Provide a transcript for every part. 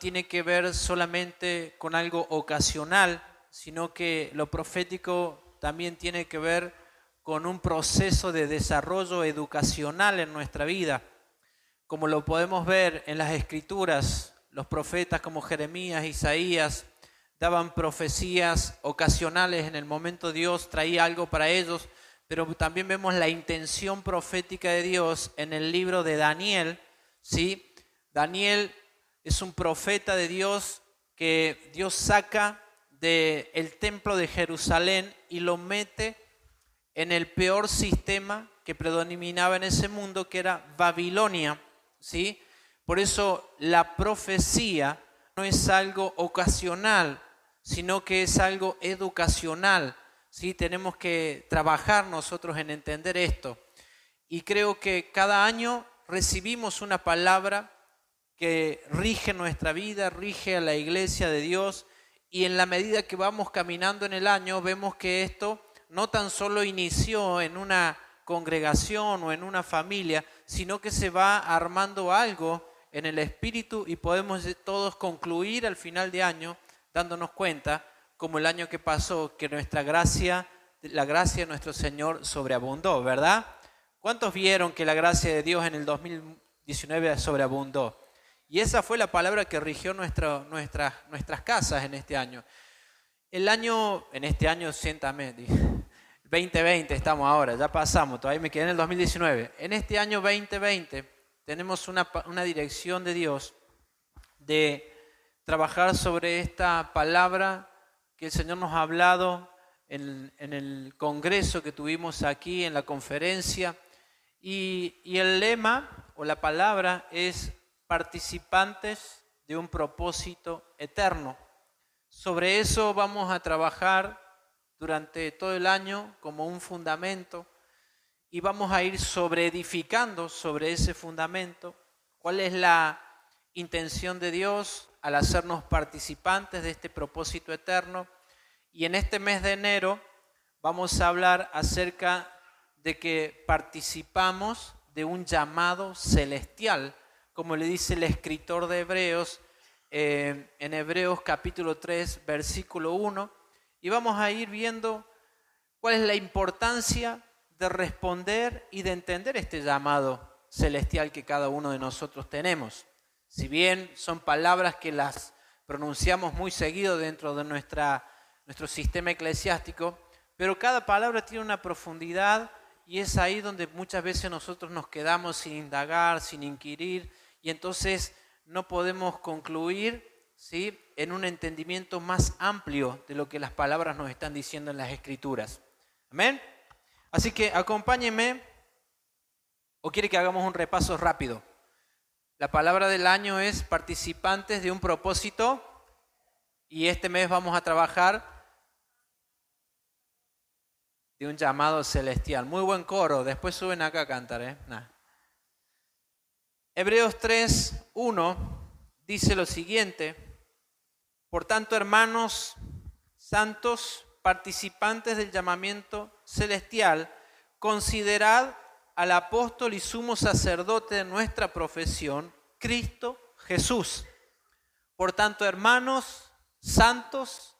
tiene que ver solamente con algo ocasional, sino que lo profético también tiene que ver con un proceso de desarrollo educacional en nuestra vida. Como lo podemos ver en las escrituras, los profetas como Jeremías, Isaías, daban profecías ocasionales en el momento Dios traía algo para ellos, pero también vemos la intención profética de Dios en el libro de Daniel, ¿sí? Daniel es un profeta de Dios que Dios saca del el templo de Jerusalén y lo mete en el peor sistema que predominaba en ese mundo, que era Babilonia, ¿sí? Por eso la profecía no es algo ocasional, sino que es algo educacional. ¿sí? Tenemos que trabajar nosotros en entender esto. Y creo que cada año recibimos una palabra que rige nuestra vida, rige a la iglesia de Dios, y en la medida que vamos caminando en el año vemos que esto no tan solo inició en una congregación o en una familia, sino que se va armando algo en el espíritu y podemos todos concluir al final de año dándonos cuenta, como el año que pasó, que nuestra gracia, la gracia de nuestro Señor sobreabundó, ¿verdad? ¿Cuántos vieron que la gracia de Dios en el 2019 sobreabundó? Y esa fue la palabra que rigió nuestra, nuestras casas en este año. El año, en este año, siéntame, 2020 estamos ahora, ya pasamos, todavía me quedé en el 2019. En este año 2020 tenemos una, una dirección de Dios de trabajar sobre esta palabra que el Señor nos ha hablado en, el congreso que tuvimos aquí, en la conferencia. Y, y el lema o la palabra es participantes de un propósito eterno. Sobre eso vamos a trabajar durante todo el año como un fundamento y vamos a ir sobre edificando sobre ese fundamento cuál es la intención de Dios, al hacernos participantes de este propósito eterno. Y en este mes de enero vamos a hablar acerca de que participamos de un llamado celestial, como le dice el escritor de Hebreos eh, en Hebreos capítulo 3, versículo 1. Y vamos a ir viendo cuál es la importancia de responder y de entender este llamado celestial que cada uno de nosotros tenemos. Si bien son palabras que las pronunciamos muy seguido dentro de nuestra, nuestro sistema eclesiástico, pero cada palabra tiene una profundidad y es ahí donde muchas veces nosotros nos quedamos sin indagar, sin inquirir, y entonces no podemos concluir ¿sí? en un entendimiento más amplio de lo que las palabras nos están diciendo en las escrituras. Amén. Así que acompáñenme, o quiere que hagamos un repaso rápido. La palabra del año es participantes de un propósito y este mes vamos a trabajar de un llamado celestial. Muy buen coro, después suben acá a cantar. ¿eh? Hebreos 3, 1 dice lo siguiente, por tanto hermanos santos, participantes del llamamiento celestial, considerad al apóstol y sumo sacerdote de nuestra profesión, Cristo Jesús. Por tanto, hermanos santos,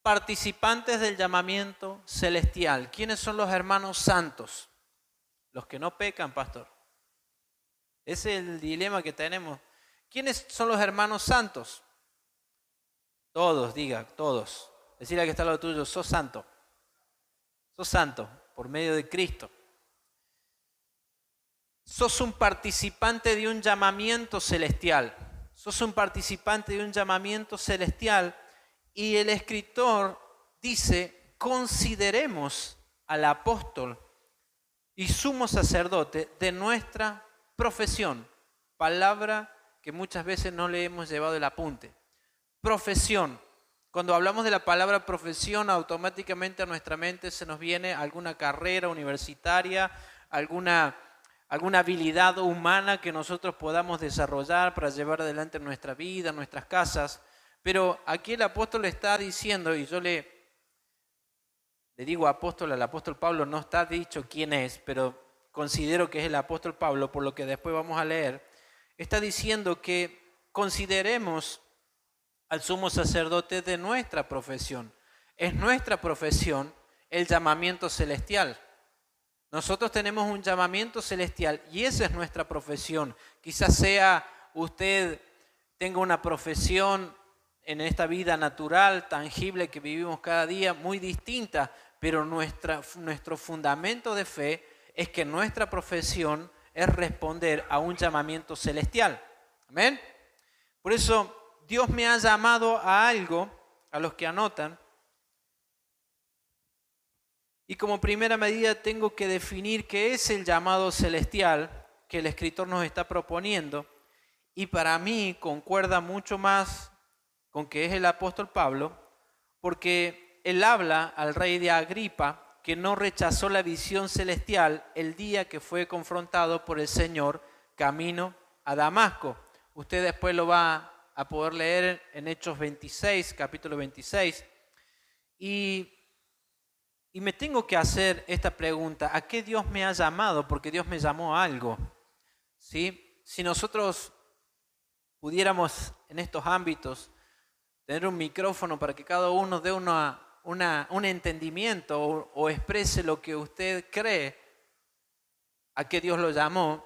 participantes del llamamiento celestial. ¿Quiénes son los hermanos santos? Los que no pecan, pastor. Ese es el dilema que tenemos. ¿Quiénes son los hermanos santos? Todos, diga, todos. Decirle que está al lado tuyo, sos santo. Sos santo por medio de Cristo. Sos un participante de un llamamiento celestial. Sos un participante de un llamamiento celestial. Y el escritor dice, consideremos al apóstol y sumo sacerdote de nuestra profesión. Palabra que muchas veces no le hemos llevado el apunte. Profesión. Cuando hablamos de la palabra profesión, automáticamente a nuestra mente se nos viene alguna carrera universitaria, alguna alguna habilidad humana que nosotros podamos desarrollar para llevar adelante nuestra vida, nuestras casas. Pero aquí el apóstol está diciendo, y yo le, le digo apóstol, al apóstol Pablo no está dicho quién es, pero considero que es el apóstol Pablo, por lo que después vamos a leer, está diciendo que consideremos al sumo sacerdote de nuestra profesión. Es nuestra profesión el llamamiento celestial. Nosotros tenemos un llamamiento celestial y esa es nuestra profesión. Quizás sea usted tenga una profesión en esta vida natural, tangible que vivimos cada día, muy distinta, pero nuestra, nuestro fundamento de fe es que nuestra profesión es responder a un llamamiento celestial. Amén. Por eso Dios me ha llamado a algo, a los que anotan, y como primera medida tengo que definir qué es el llamado celestial que el escritor nos está proponiendo. Y para mí concuerda mucho más con que es el apóstol Pablo, porque él habla al rey de Agripa que no rechazó la visión celestial el día que fue confrontado por el Señor camino a Damasco. Usted después lo va a poder leer en Hechos 26, capítulo 26. Y, y me tengo que hacer esta pregunta, ¿a qué Dios me ha llamado? Porque Dios me llamó a algo. ¿Sí? Si nosotros pudiéramos en estos ámbitos tener un micrófono para que cada uno dé una, un entendimiento o, exprese lo que usted cree a qué Dios lo llamó,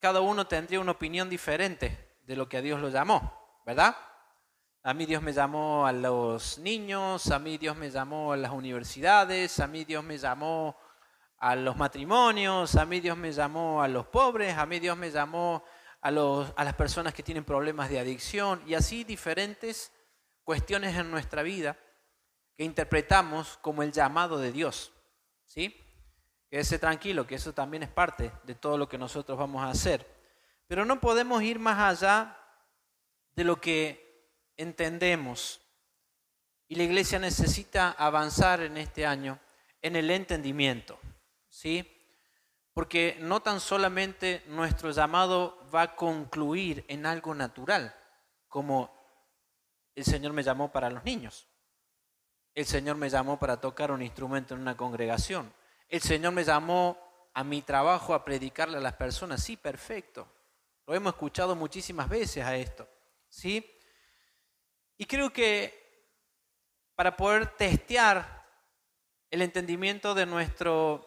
cada uno tendría una opinión diferente de lo que a Dios lo llamó, ¿verdad? A mí Dios me llamó a los niños, a mí Dios me llamó a las universidades, a mí Dios me llamó a los matrimonios, a mí Dios me llamó a los pobres, a mí Dios me llamó a, los, a las personas que tienen problemas de adicción y así diferentes cuestiones en nuestra vida interpretamos como el llamado de Dios. ¿Sí? Quédese tranquilo, que eso también es parte de todo lo que nosotros vamos a hacer. Pero no podemos ir más allá de lo que entendemos. Y la iglesia necesita avanzar en este año en el entendimiento. ¿Sí? Porque no tan solamente nuestro llamado va a concluir en algo natural, como el Señor me llamó para los niños. El Señor me llamó para tocar un instrumento en una congregación. El Señor me llamó a mi trabajo a predicarle a las personas. Sí, perfecto. Lo hemos escuchado muchísimas veces a esto. ¿Sí? Y creo que para poder testear el entendimiento de nuestro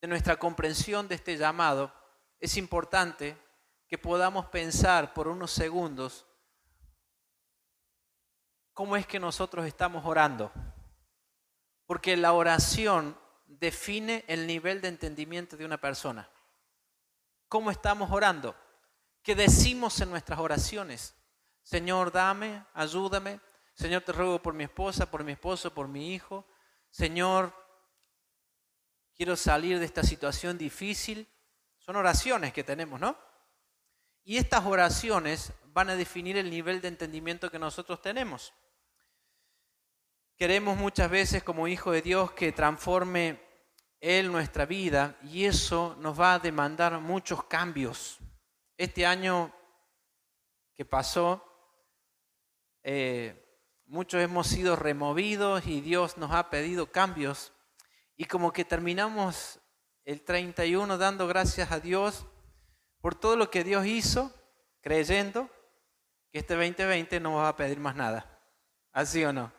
de nuestra comprensión de este llamado, es importante que podamos pensar por unos segundos cómo es que nosotros estamos orando. Porque la oración define el nivel de entendimiento de una persona. ¿Cómo estamos orando? ¿Qué decimos en nuestras oraciones? Señor, dame, ayúdame. Señor, te ruego por mi esposa, por mi esposo, por mi hijo. Señor, quiero salir de esta situación difícil. Son oraciones que tenemos, ¿no? Y estas oraciones van a definir el nivel de entendimiento que nosotros tenemos. Queremos muchas veces como hijo de Dios que transforme Él nuestra vida y eso nos va a demandar muchos cambios. Este año que pasó, eh, muchos hemos sido removidos y Dios nos ha pedido cambios y como que terminamos el 31 dando gracias a Dios por todo lo que Dios hizo, creyendo que este 2020 no va a pedir más nada. ¿Así o no?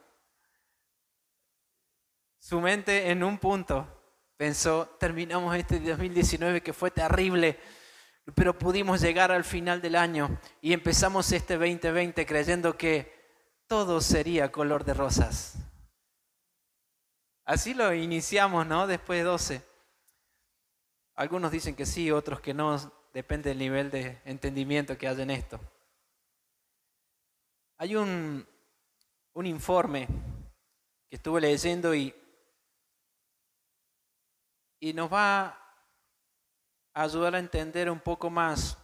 Su mente en un punto pensó, terminamos este 2019 que fue terrible, pero pudimos llegar al final del año y empezamos este 2020 creyendo que todo sería color de rosas. Así lo iniciamos, ¿no? Después de 12. Algunos dicen que sí, otros que no, depende del nivel de entendimiento que haya en esto. Hay un, un informe que estuve leyendo y, y nos va a ayudar a entender un poco más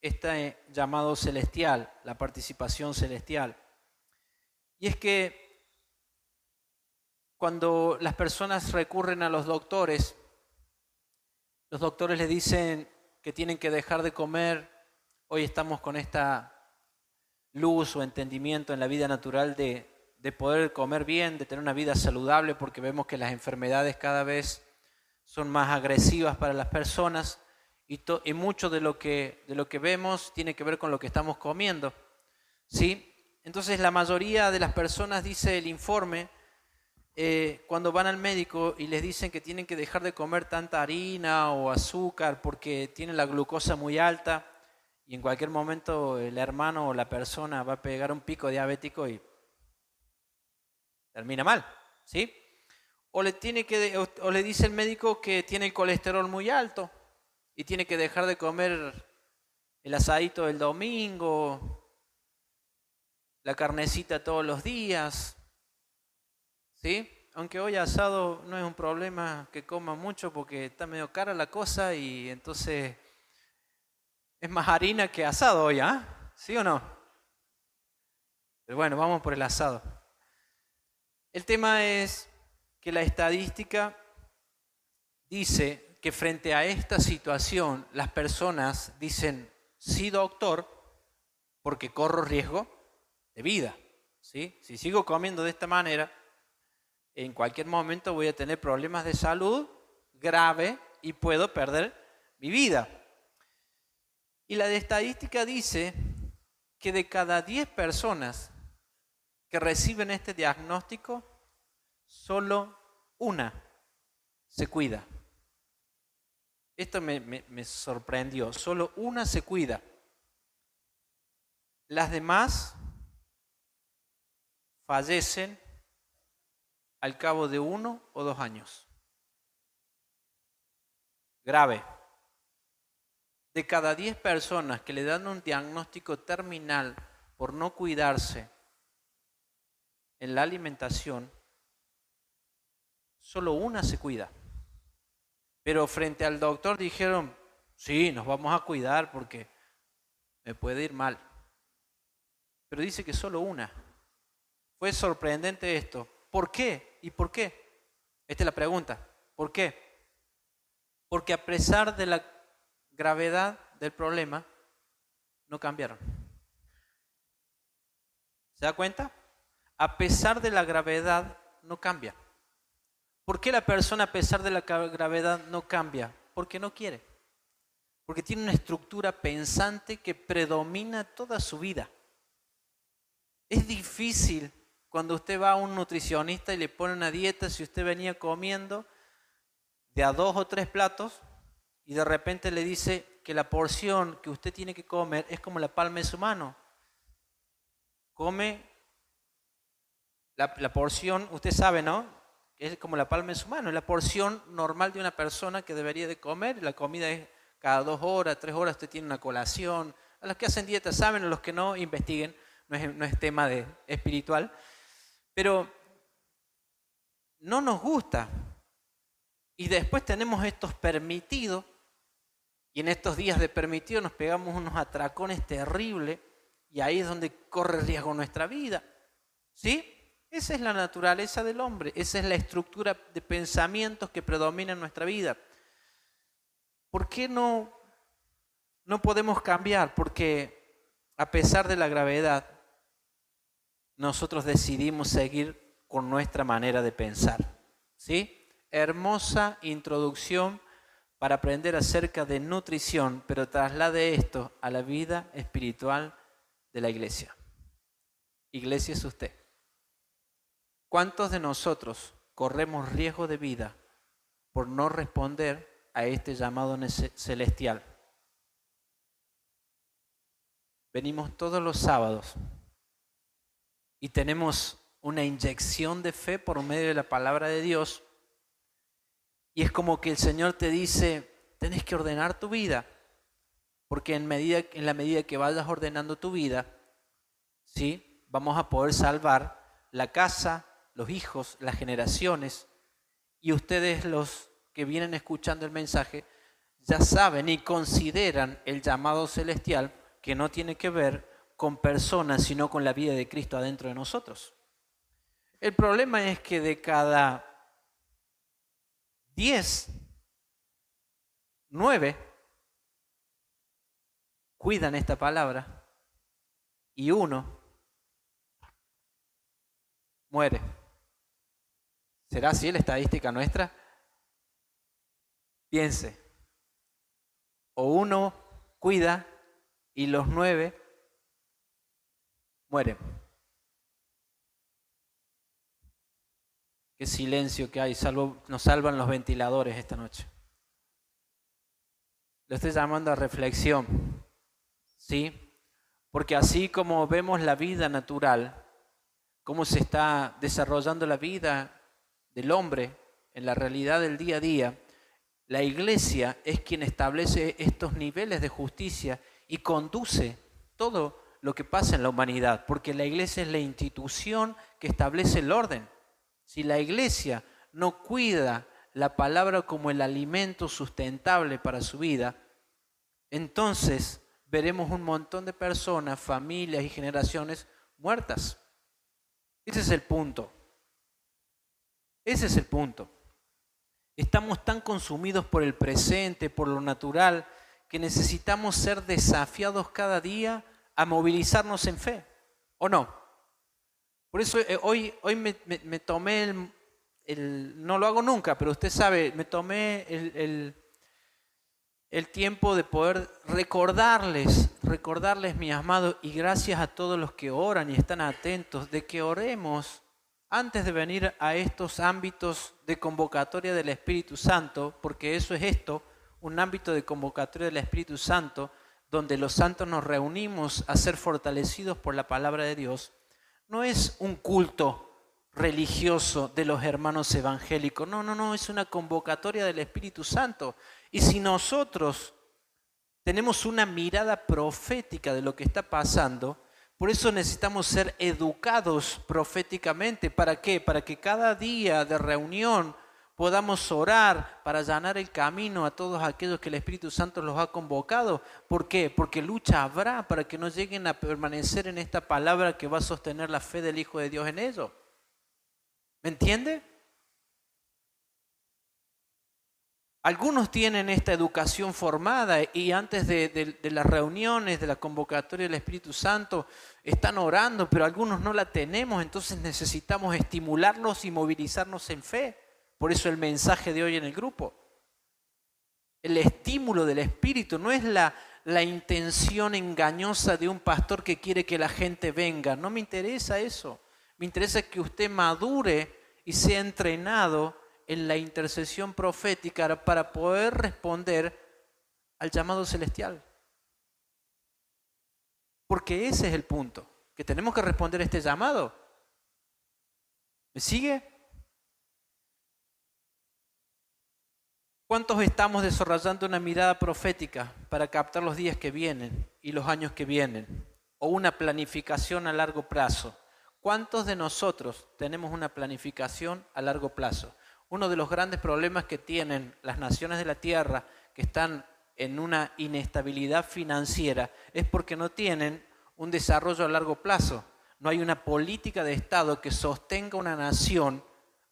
este llamado celestial, la participación celestial. Y es que cuando las personas recurren a los doctores, los doctores les dicen que tienen que dejar de comer, hoy estamos con esta luz o entendimiento en la vida natural de, poder comer bien, de tener una vida saludable, porque vemos que las enfermedades cada vez son más agresivas para las personas y, mucho de lo, que, de lo que vemos tiene que ver con lo que estamos comiendo. ¿sí? Entonces la mayoría de las personas, dice el informe, eh, cuando van al médico y les dicen que tienen que dejar de comer tanta harina o azúcar porque tienen la glucosa muy alta y en cualquier momento el hermano o la persona va a pegar un pico diabético y termina mal, ¿sí? O le, dice el médico que tiene el colesterol muy alto y tiene que dejar de comer el asadito del domingo, la carnecita todos los días, ¿sí? Aunque hoy asado no es un problema que coma mucho porque está medio cara la cosa y entonces es más harina que asado hoy, ¿ah? ¿Sí o no? Pero bueno, vamos por el asado. El tema es que la estadística dice que frente a esta situación las personas dicen, sí doctor, porque corro riesgo de vida. ¿sí? Si sigo comiendo de esta manera, en cualquier momento voy a tener problemas de salud grave y puedo perder mi vida. Y la estadística dice que de cada 10 personas que reciben este diagnóstico, solo una se cuida. Esto me, sorprendió, solo una se cuida. Las demás fallecen al cabo de uno o dos años. Grave. De cada diez personas que le dan un diagnóstico terminal por no cuidarse en la alimentación, solo una se cuida. Pero frente al doctor dijeron, sí, nos vamos a cuidar porque me puede ir mal. Pero dice que solo una. Fue sorprendente esto. ¿Por qué? ¿Y por qué? Esta es la pregunta. ¿Por qué? Porque a pesar de la gravedad del problema, no cambiaron. ¿Se da cuenta? A pesar de la gravedad, no cambia. ¿Por qué la persona a pesar de la gravedad no cambia? Porque no quiere. Porque tiene una estructura pensante que predomina toda su vida. Es difícil cuando usted va a un nutricionista y le pone una dieta, si usted venía comiendo de a dos o tres platos y de repente le dice que la porción que usted tiene que comer es como la palma de su mano. Come la, la porción, usted sabe, ¿no? Es como la palma de su mano, es la porción normal de una persona que debería de comer. La comida es cada dos horas, tres horas, usted tiene una colación. A los que hacen dieta saben, a los que no, investiguen, no es, no es tema de espiritual. Pero no nos gusta. Y después tenemos estos permitidos, y en estos días de permitido nos pegamos unos atracones terribles, y ahí es donde corre riesgo nuestra vida. ¿Sí? Esa es la naturaleza del hombre, esa es la estructura de pensamientos que predomina en nuestra vida. ¿Por qué no, no podemos cambiar? Porque a pesar de la gravedad, nosotros decidimos seguir con nuestra manera de pensar. ¿Sí? Hermosa introducción para aprender acerca de nutrición, pero traslade esto a la vida espiritual de la iglesia. Iglesia es usted. ¿Cuántos de nosotros corremos riesgo de vida por no responder a este llamado celestial? Venimos todos los sábados y tenemos una inyección de fe por medio de la palabra de Dios. Y es como que el Señor te dice, tenés que ordenar tu vida, porque en, medida, en la medida que vayas ordenando tu vida, ¿sí? vamos a poder salvar la casa, los hijos, las generaciones, y ustedes los que vienen escuchando el mensaje ya saben y consideran el llamado celestial que no tiene que ver con personas, sino con la vida de Cristo adentro de nosotros. El problema es que de cada 10, 9 cuidan esta palabra y uno muere. ¿Será así la estadística nuestra? Piense, o uno cuida y los nueve mueren. Qué silencio que hay, salvo, nos salvan los ventiladores esta noche. Lo estoy llamando a reflexión, ¿sí? Porque así como vemos la vida natural, cómo se está desarrollando la vida del hombre en la realidad del día a día, la iglesia es quien establece estos niveles de justicia y conduce todo lo que pasa en la humanidad, porque la iglesia es la institución que establece el orden. Si la iglesia no cuida la palabra como el alimento sustentable para su vida, entonces veremos un montón de personas, familias y generaciones muertas. Ese es el punto. Ese es el punto. Estamos tan consumidos por el presente, por lo natural, que necesitamos ser desafiados cada día a movilizarnos en fe, ¿o no? Por eso eh, hoy, hoy me, tomé el, no lo hago nunca, pero usted sabe, me tomé el, el tiempo de poder recordarles, recordarles, mi amado, y gracias a todos los que oran y están atentos, de que oremos antes de venir a estos ámbitos de convocatoria del Espíritu Santo, porque eso es esto, un ámbito de convocatoria del Espíritu Santo, donde los santos nos reunimos a ser fortalecidos por la palabra de Dios, no es un culto religioso de los hermanos evangélicos, no, no, no, es una convocatoria del Espíritu Santo. Y si nosotros tenemos una mirada profética de lo que está pasando, por eso necesitamos ser educados proféticamente. ¿Para qué? Para que cada día de reunión podamos orar para allanar el camino a todos aquellos que el Espíritu Santo los ha convocado. ¿Por qué? Porque lucha habrá para que no lleguen a permanecer en esta palabra que va a sostener la fe del Hijo de Dios en ellos. ¿Me entiende? Algunos tienen esta educación formada y antes de, las reuniones, de la convocatoria del Espíritu Santo, están orando, pero algunos no la tenemos, entonces necesitamos estimularnos y movilizarnos en fe. Por eso el mensaje de hoy en el grupo. El estímulo del Espíritu no es la, la intención engañosa de un pastor que quiere que la gente venga. No me interesa eso. Me interesa que usted madure y sea entrenado en la intercesión profética para poder responder al llamado celestial. Porque ese es el punto, que tenemos que responder a este llamado. ¿Me sigue? ¿Cuántos estamos desarrollando una mirada profética para captar los días que vienen y los años que vienen? O una planificación a largo plazo. ¿Cuántos de nosotros tenemos una planificación a largo plazo? Uno de los grandes problemas que tienen las naciones de la Tierra que están en una inestabilidad financiera es porque no tienen un desarrollo a largo plazo. No hay una política de Estado que sostenga una nación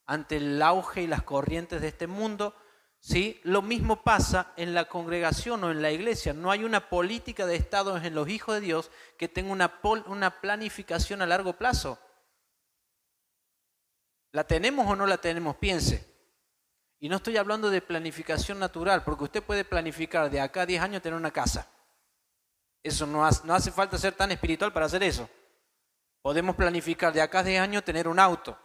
ante el auge y las corrientes de este mundo. ¿sí? Lo mismo pasa en la congregación o en la iglesia. No hay una política de Estado en los hijos de Dios que tenga una, una planificación a largo plazo. ¿La tenemos o no la tenemos? Piense. Y no estoy hablando de planificación natural, porque usted puede planificar de acá a 10 años tener una casa. Eso no hace, no hace falta ser tan espiritual para hacer eso. Podemos planificar de acá a 10 años tener un auto.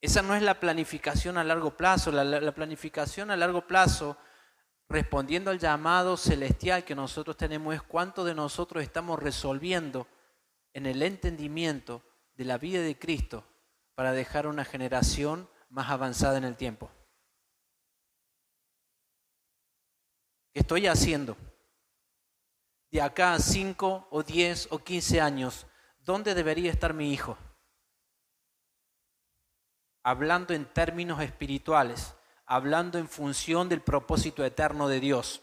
Esa no es la planificación a largo plazo. La, la planificación a largo plazo, respondiendo al llamado celestial que nosotros tenemos, es cuánto de nosotros estamos resolviendo en el entendimiento de la vida de Cristo para dejar una generación más avanzada en el tiempo. ¿Qué estoy haciendo? De acá a 5 o 10 o 15 años, ¿dónde debería estar mi hijo? Hablando en términos espirituales, hablando en función del propósito eterno de Dios.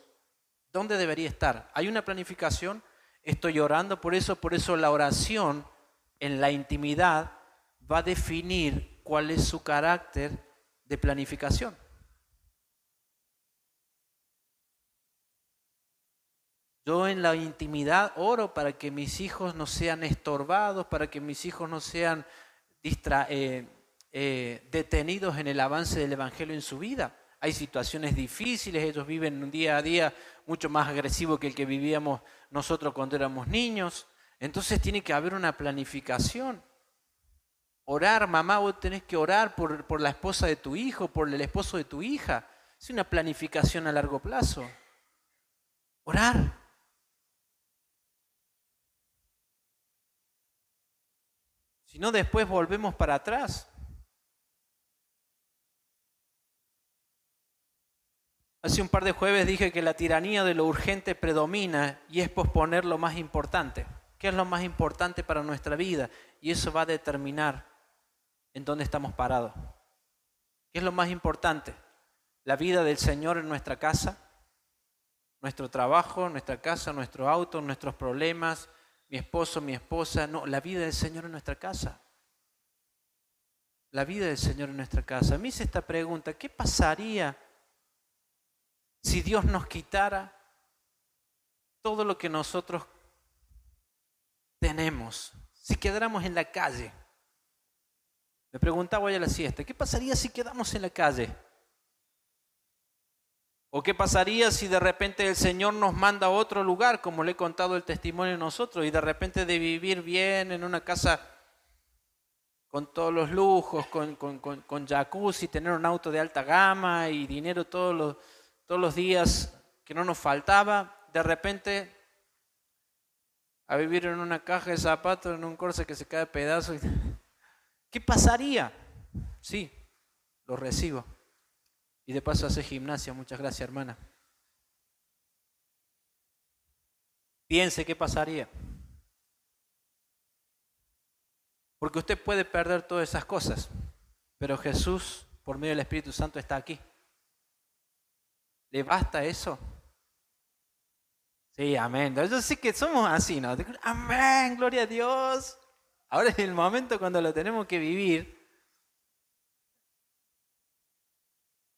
¿Dónde debería estar? ¿Hay una planificación? Estoy orando por eso, por eso la oración en la intimidad va a definir cuál es su carácter de planificación. Yo en la intimidad oro para que mis hijos no sean estorbados, para que mis hijos no sean eh, eh, detenidos en el avance del Evangelio en su vida. hay situaciones difíciles, ellos viven un día a día mucho más agresivo que el que vivíamos nosotros cuando éramos niños. Entonces tiene que haber una planificación. Orar, mamá, vos tenés que orar por, por la esposa de tu hijo, por el esposo de tu hija. Es una planificación a largo plazo. Orar. Si no, después volvemos para atrás. Hace un par de jueves dije que la tiranía de lo urgente predomina y es posponer lo más importante. ¿Qué es lo más importante para nuestra vida? Y eso va a determinar en dónde estamos parados. ¿Qué es lo más importante? La vida del Señor en nuestra casa, nuestro trabajo, nuestra casa, nuestro auto, nuestros problemas, mi esposo, mi esposa. No, la vida del Señor en nuestra casa. La vida del Señor en nuestra casa. Mí hice esta pregunta, ¿qué pasaría? si Dios nos quitara todo lo que nosotros tenemos, si quedáramos en la calle. Me preguntaba hoy a la siesta, ¿qué pasaría si quedamos en la calle? ¿O qué pasaría si de repente el Señor nos manda a otro lugar, como le he contado el testimonio a nosotros, y de repente de vivir bien en una casa con todos los lujos, con, con, con, con jacuzzi, tener un auto de alta gama y dinero todos los todos los días que no nos faltaba, de repente a vivir en una caja de zapatos, en un corse que se cae de pedazo. ¿Qué pasaría? Sí, lo recibo. Y de paso hace gimnasia. Muchas gracias, hermana. Piense qué pasaría. Porque usted puede perder todas esas cosas, pero Jesús, por medio del Espíritu Santo, está aquí. ¿Le basta eso? Sí, amén. Yo sé que somos así, ¿no? Amén, gloria a Dios. Ahora es el momento cuando lo tenemos que vivir.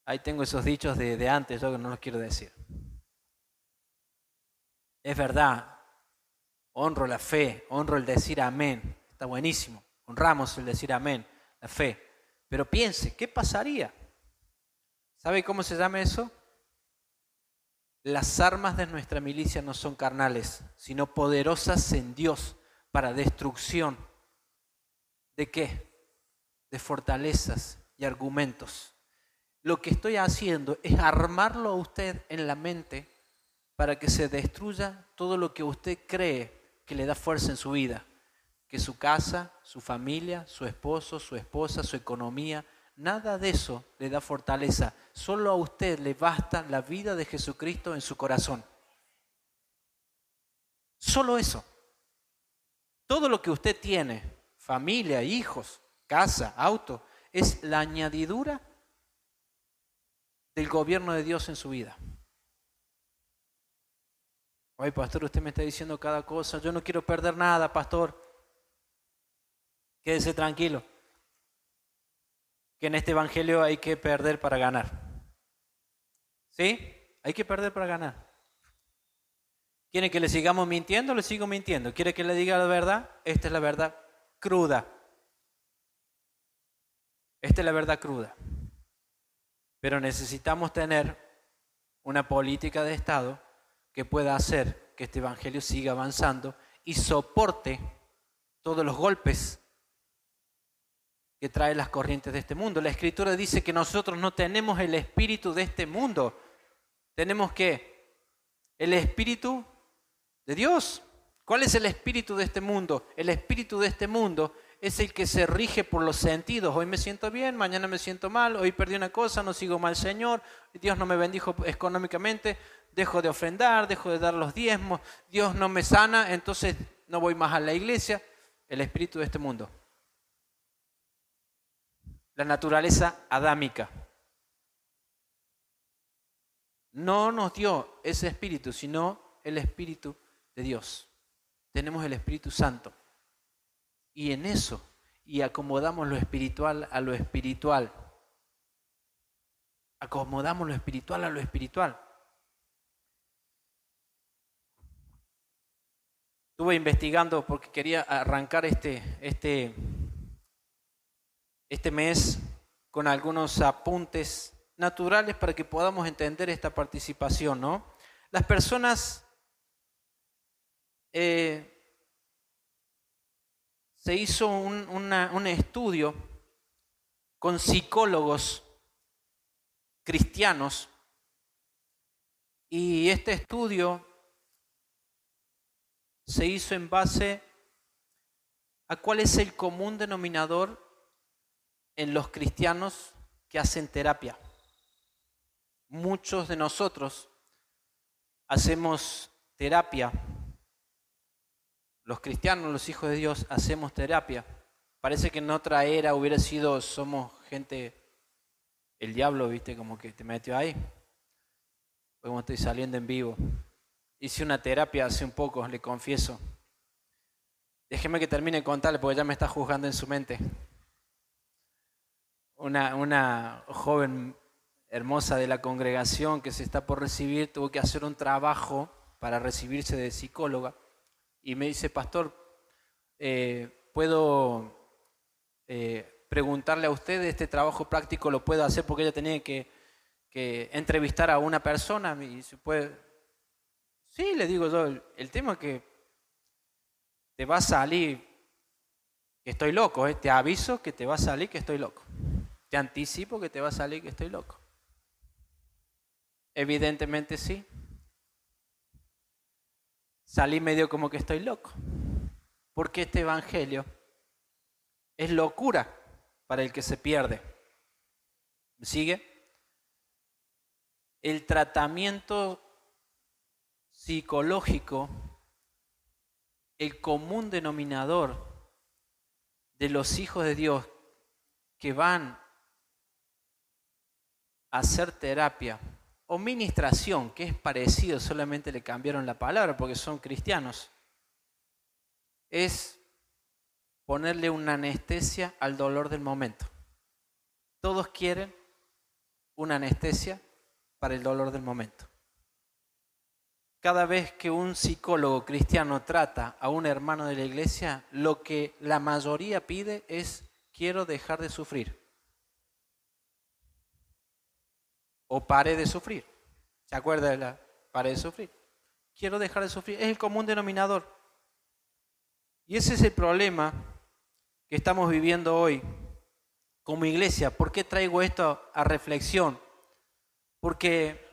Ahí tengo esos dichos de, de antes, yo no los quiero decir. Es verdad, honro la fe, honro el decir amén. Está buenísimo. Honramos el decir amén, la fe. Pero piense, ¿qué pasaría? ¿Sabe cómo se llama eso? Las armas de nuestra milicia no son carnales, sino poderosas en Dios para destrucción. ¿De qué? De fortalezas y argumentos. Lo que estoy haciendo es armarlo a usted en la mente para que se destruya todo lo que usted cree que le da fuerza en su vida. Que su casa, su familia, su esposo, su esposa, su economía, Nada de eso le da fortaleza. Solo a usted le basta la vida de Jesucristo en su corazón. Solo eso. Todo lo que usted tiene, familia, hijos, casa, auto, es la añadidura del gobierno de Dios en su vida. Ay, pastor, usted me está diciendo cada cosa. Yo no quiero perder nada, pastor. Quédese tranquilo que en este Evangelio hay que perder para ganar. ¿Sí? Hay que perder para ganar. ¿Quiere que le sigamos mintiendo? Le sigo mintiendo. ¿Quiere que le diga la verdad? Esta es la verdad cruda. Esta es la verdad cruda. Pero necesitamos tener una política de Estado que pueda hacer que este Evangelio siga avanzando y soporte todos los golpes que trae las corrientes de este mundo. La escritura dice que nosotros no tenemos el espíritu de este mundo. Tenemos que el espíritu de Dios. ¿Cuál es el espíritu de este mundo? El espíritu de este mundo es el que se rige por los sentidos. Hoy me siento bien, mañana me siento mal, hoy perdí una cosa, no sigo mal Señor, Dios no me bendijo económicamente, dejo de ofrendar, dejo de dar los diezmos, Dios no me sana, entonces no voy más a la iglesia. El espíritu de este mundo la naturaleza adámica. No nos dio ese espíritu, sino el espíritu de Dios. Tenemos el Espíritu Santo. Y en eso, y acomodamos lo espiritual a lo espiritual. Acomodamos lo espiritual a lo espiritual. Estuve investigando porque quería arrancar este, este este mes con algunos apuntes, naturales para que podamos entender esta participación, ¿no? Las personas eh, se hizo un, un estudio con psicólogos cristianos y este estudio se hizo en base a cuál es el común denominador en los cristianos que hacen terapia. Muchos de nosotros hacemos terapia. Los cristianos, los hijos de Dios, hacemos terapia. Parece que en otra era hubiera sido, somos gente, el diablo, viste, como que te metió ahí. Como estoy saliendo en vivo. Hice una terapia hace un poco, le confieso. Déjeme que termine de contarle porque ya me está juzgando en su mente. Una, una joven hermosa de la congregación que se está por recibir tuvo que hacer un trabajo para recibirse de psicóloga y me dice, pastor, eh, ¿puedo eh, preguntarle a usted este trabajo práctico? ¿Lo puedo hacer? Porque ella tenía que, entrevistar a una persona y se puede... Sí, le digo yo, el, tema es que te va a salir que estoy loco, ¿eh? te aviso que te va a salir que estoy loco. Te anticipo que te va a salir que estoy loco. Evidentemente sí. Salí medio como que estoy loco. Porque este Evangelio es locura para el que se pierde. ¿Me sigue? El tratamiento psicológico, el común denominador de los hijos de Dios que van a hacer terapia o ministración, que es parecido, solamente le cambiaron la palabra porque son cristianos, es ponerle una anestesia al dolor del momento. Todos quieren una anestesia para el dolor del momento. Cada vez que un psicólogo cristiano trata a un hermano de la iglesia, lo que la mayoría pide es quiero dejar de sufrir. O pare de sufrir. ¿Se acuerda de la pare de sufrir? Quiero dejar de sufrir. Es el común denominador. Y ese es el problema que estamos viviendo hoy como iglesia. ¿Por qué traigo esto a reflexión? Porque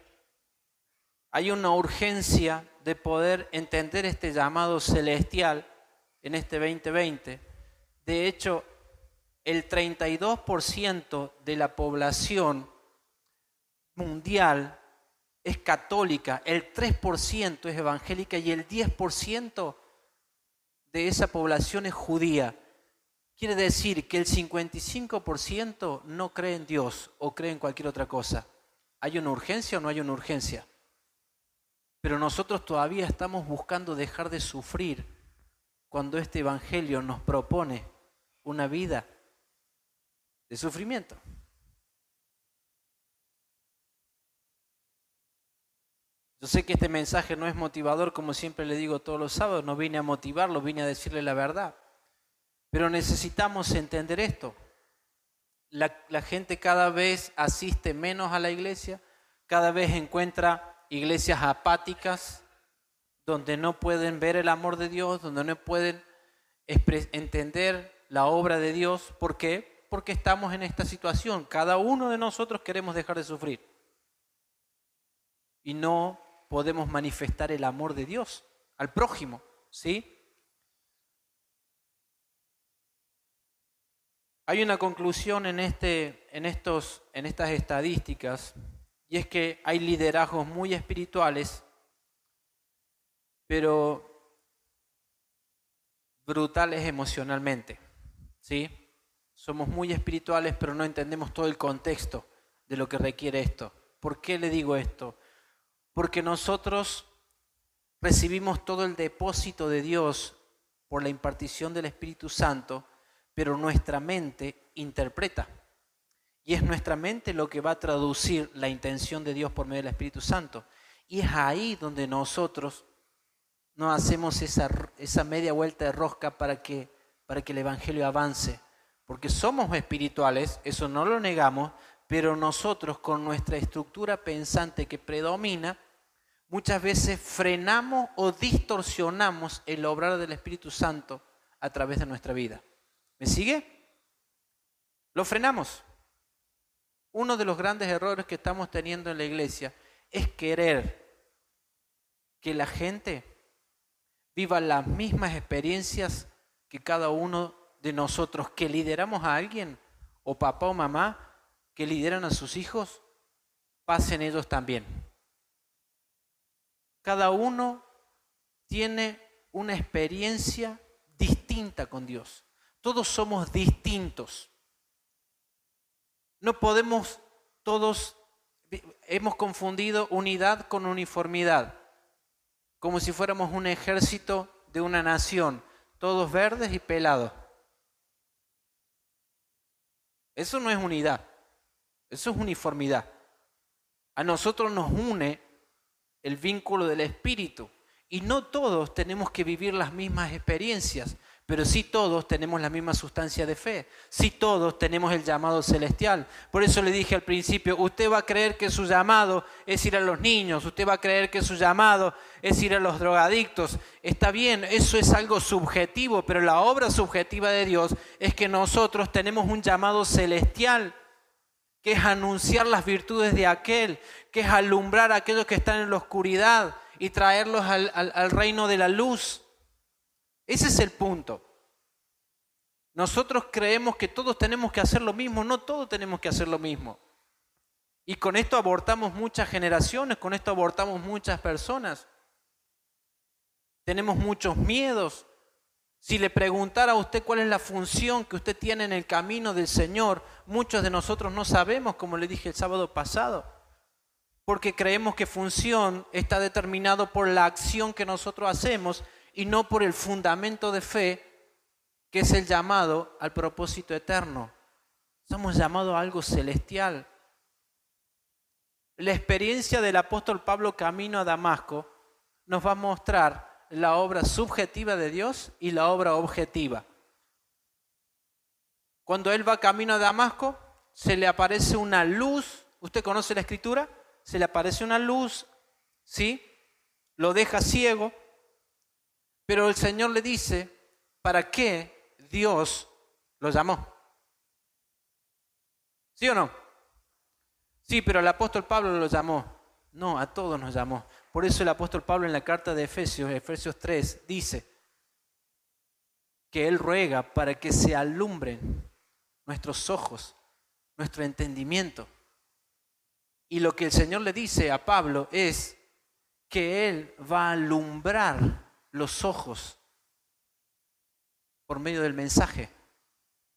hay una urgencia de poder entender este llamado celestial en este 2020. De hecho, el 32% de la población mundial es católica, el 3% es evangélica y el 10% de esa población es judía. Quiere decir que el 55% no cree en Dios o cree en cualquier otra cosa. ¿Hay una urgencia o no hay una urgencia? Pero nosotros todavía estamos buscando dejar de sufrir cuando este Evangelio nos propone una vida de sufrimiento. Yo sé que este mensaje no es motivador, como siempre le digo todos los sábados, no vine a motivarlo, vine a decirle la verdad. Pero necesitamos entender esto. La, la, gente cada vez asiste menos a la iglesia, cada vez encuentra iglesias apáticas, donde no pueden ver el amor de Dios, donde no pueden entender la obra de Dios. ¿Por qué? Porque estamos en esta situación. Cada uno de nosotros queremos dejar de sufrir. Y no podemos manifestar el amor de Dios al prójimo, ¿sí? Hay una conclusión en, este, en, estos, en estas estadísticas y es que hay liderazgos muy espirituales, pero brutales emocionalmente, ¿sí? Somos muy espirituales, pero no entendemos todo el contexto de lo que requiere esto. ¿Por qué le digo esto? Porque nosotros recibimos todo el depósito de Dios por la impartición del Espíritu Santo, pero nuestra mente interpreta. Y es nuestra mente lo que va a traducir la intención de Dios por medio del Espíritu Santo. Y es ahí donde nosotros no hacemos esa, esa media vuelta de rosca para que, para que el Evangelio avance. Porque somos espirituales, eso no lo negamos, pero nosotros con nuestra estructura pensante que predomina, muchas veces frenamos o distorsionamos el obrar del Espíritu Santo a través de nuestra vida. ¿Me sigue? Lo frenamos. Uno de los grandes errores que estamos teniendo en la iglesia es querer que la gente viva las mismas experiencias que cada uno de nosotros que lideramos a alguien, o papá o mamá, que lideran a sus hijos, pasen ellos también. Cada uno tiene una experiencia distinta con Dios. Todos somos distintos. No podemos todos, hemos confundido unidad con uniformidad, como si fuéramos un ejército de una nación, todos verdes y pelados. Eso no es unidad, eso es uniformidad. A nosotros nos une el vínculo del Espíritu y no todos tenemos que vivir las mismas experiencias. Pero sí todos tenemos la misma sustancia de fe, sí todos tenemos el llamado celestial. Por eso le dije al principio, usted va a creer que su llamado es ir a los niños, usted va a creer que su llamado es ir a los drogadictos. Está bien, eso es algo subjetivo, pero la obra subjetiva de Dios es que nosotros tenemos un llamado celestial, que es anunciar las virtudes de aquel, que es alumbrar a aquellos que están en la oscuridad y traerlos al, al reino de la luz. Ese es el punto. Nosotros creemos que todos tenemos que hacer lo mismo, no todos tenemos que hacer lo mismo. Y con esto abortamos muchas generaciones, con esto abortamos muchas personas. Tenemos muchos miedos. Si le preguntara a usted cuál es la función que usted tiene en el camino del Señor, muchos de nosotros no sabemos, como le dije el sábado pasado, porque creemos que función está determinado por la acción que nosotros hacemos y no por el fundamento de fe que es el llamado al propósito eterno. Somos llamados a algo celestial. La experiencia del apóstol Pablo camino a Damasco nos va a mostrar la obra subjetiva de Dios y la obra objetiva. Cuando él va camino a Damasco, se le aparece una luz. ¿Usted conoce la escritura? Se le aparece una luz, ¿sí? Lo deja ciego pero el Señor le dice, ¿para qué Dios lo llamó? ¿Sí o no? Sí, pero el apóstol Pablo lo llamó. No, a todos nos llamó. Por eso el apóstol Pablo en la carta de Efesios, Efesios 3, dice que Él ruega para que se alumbren nuestros ojos, nuestro entendimiento. Y lo que el Señor le dice a Pablo es que Él va a alumbrar los ojos por medio del mensaje.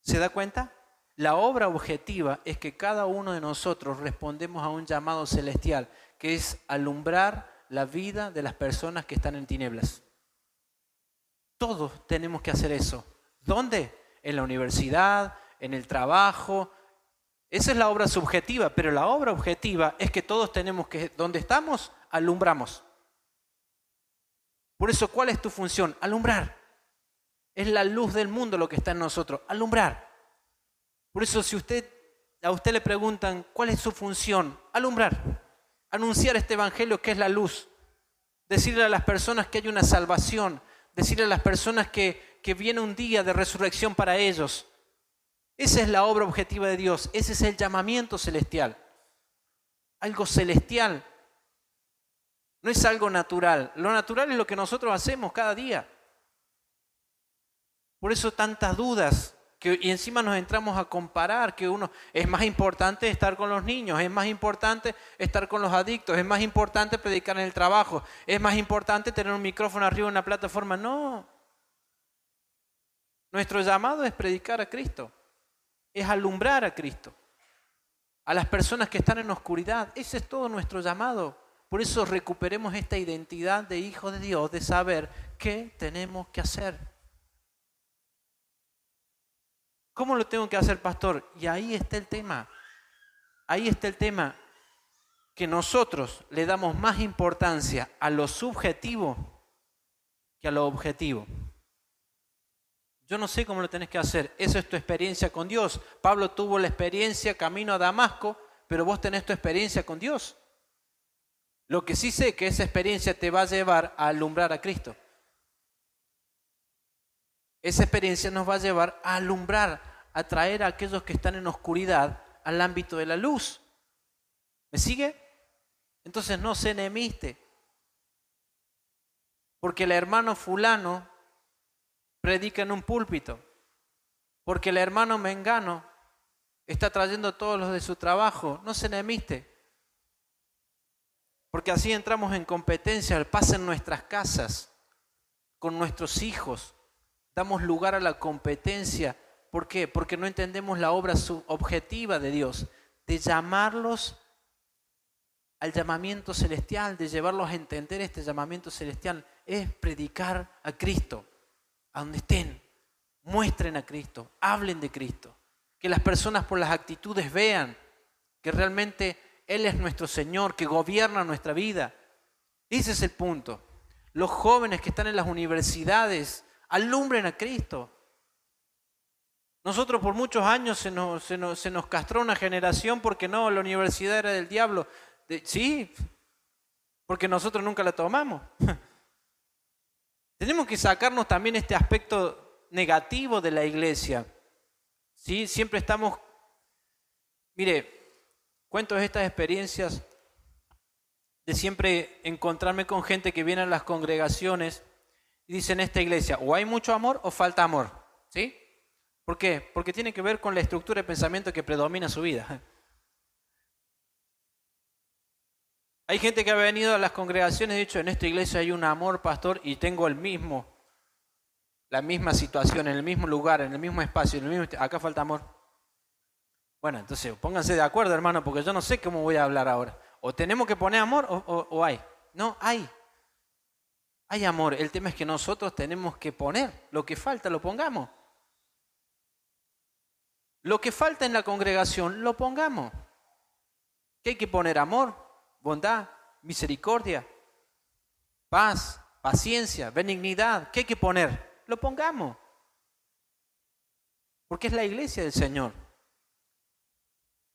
¿Se da cuenta? La obra objetiva es que cada uno de nosotros respondemos a un llamado celestial, que es alumbrar la vida de las personas que están en tinieblas. Todos tenemos que hacer eso. ¿Dónde? En la universidad, en el trabajo. Esa es la obra subjetiva, pero la obra objetiva es que todos tenemos que, donde estamos, alumbramos. Por eso, ¿cuál es tu función? Alumbrar. Es la luz del mundo lo que está en nosotros, alumbrar. Por eso, si usted a usted le preguntan cuál es su función, alumbrar, anunciar este evangelio que es la luz, decirle a las personas que hay una salvación, decirle a las personas que, que viene un día de resurrección para ellos. Esa es la obra objetiva de Dios, ese es el llamamiento celestial. Algo celestial no es algo natural. Lo natural es lo que nosotros hacemos cada día. Por eso tantas dudas. Y encima nos entramos a comparar que uno es más importante estar con los niños, es más importante estar con los adictos, es más importante predicar en el trabajo, es más importante tener un micrófono arriba en una plataforma. No. Nuestro llamado es predicar a Cristo, es alumbrar a Cristo, a las personas que están en oscuridad. Ese es todo nuestro llamado. Por eso recuperemos esta identidad de hijo de Dios, de saber qué tenemos que hacer. ¿Cómo lo tengo que hacer, pastor? Y ahí está el tema. Ahí está el tema que nosotros le damos más importancia a lo subjetivo que a lo objetivo. Yo no sé cómo lo tenés que hacer. Esa es tu experiencia con Dios. Pablo tuvo la experiencia camino a Damasco, pero vos tenés tu experiencia con Dios. Lo que sí sé es que esa experiencia te va a llevar a alumbrar a Cristo. Esa experiencia nos va a llevar a alumbrar, a traer a aquellos que están en oscuridad al ámbito de la luz. ¿Me sigue? Entonces no se enemiste. Porque el hermano fulano predica en un púlpito. Porque el hermano mengano está trayendo todos los de su trabajo. No se enemiste. Porque así entramos en competencia, pasa en nuestras casas, con nuestros hijos. Damos lugar a la competencia. ¿Por qué? Porque no entendemos la obra subobjetiva de Dios, de llamarlos al llamamiento celestial, de llevarlos a entender este llamamiento celestial, es predicar a Cristo, a donde estén. Muestren a Cristo, hablen de Cristo. Que las personas por las actitudes vean que realmente él es nuestro Señor, que gobierna nuestra vida. Ese es el punto. Los jóvenes que están en las universidades alumbren a Cristo. Nosotros por muchos años se nos, se nos, castró una generación porque no, la universidad era del diablo. sí, porque nosotros nunca la tomamos. Tenemos que sacarnos también este aspecto negativo de la iglesia. ¿Sí? Siempre estamos, mire, Cuento estas experiencias de siempre encontrarme con gente que viene a las congregaciones y dice en esta iglesia, o hay mucho amor o falta amor. ¿Sí? ¿Por qué? Porque tiene que ver con la estructura de pensamiento que predomina su vida. Hay gente que ha venido a las congregaciones y ha dicho, en esta iglesia hay un amor, pastor, y tengo el mismo, la misma situación, en el mismo lugar, en el mismo espacio, en el mismo... acá falta amor. Bueno, entonces pónganse de acuerdo, hermano, porque yo no sé cómo voy a hablar ahora. O tenemos que poner amor o, hay. No, hay. Hay amor. El tema es que nosotros tenemos que poner. Lo que falta, lo pongamos. Lo que falta en la congregación, lo pongamos. ¿Qué hay que poner? Amor, bondad, misericordia, paz, paciencia, benignidad. ¿Qué hay que poner? Lo pongamos. Porque es la iglesia del Señor.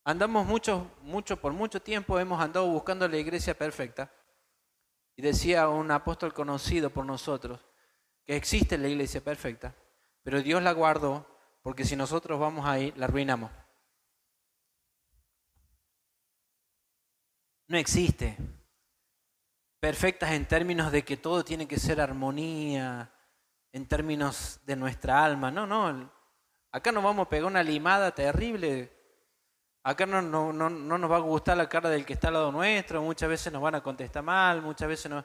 Andamos mucho, mucho, por mucho tiempo hemos andado buscando la iglesia perfecta. Y decía un apóstol conocido por nosotros que existe la iglesia perfecta, pero Dios la guardó porque si nosotros vamos ahí, la arruinamos. No existe. Perfectas en términos de que todo tiene que ser armonía, en términos de nuestra alma. No, no. Acá nos vamos a pegar una limada terrible Acá no, no, no, no, nos va a gustar la cara del que está al lado nuestro, muchas veces nos van a contestar mal, muchas veces no.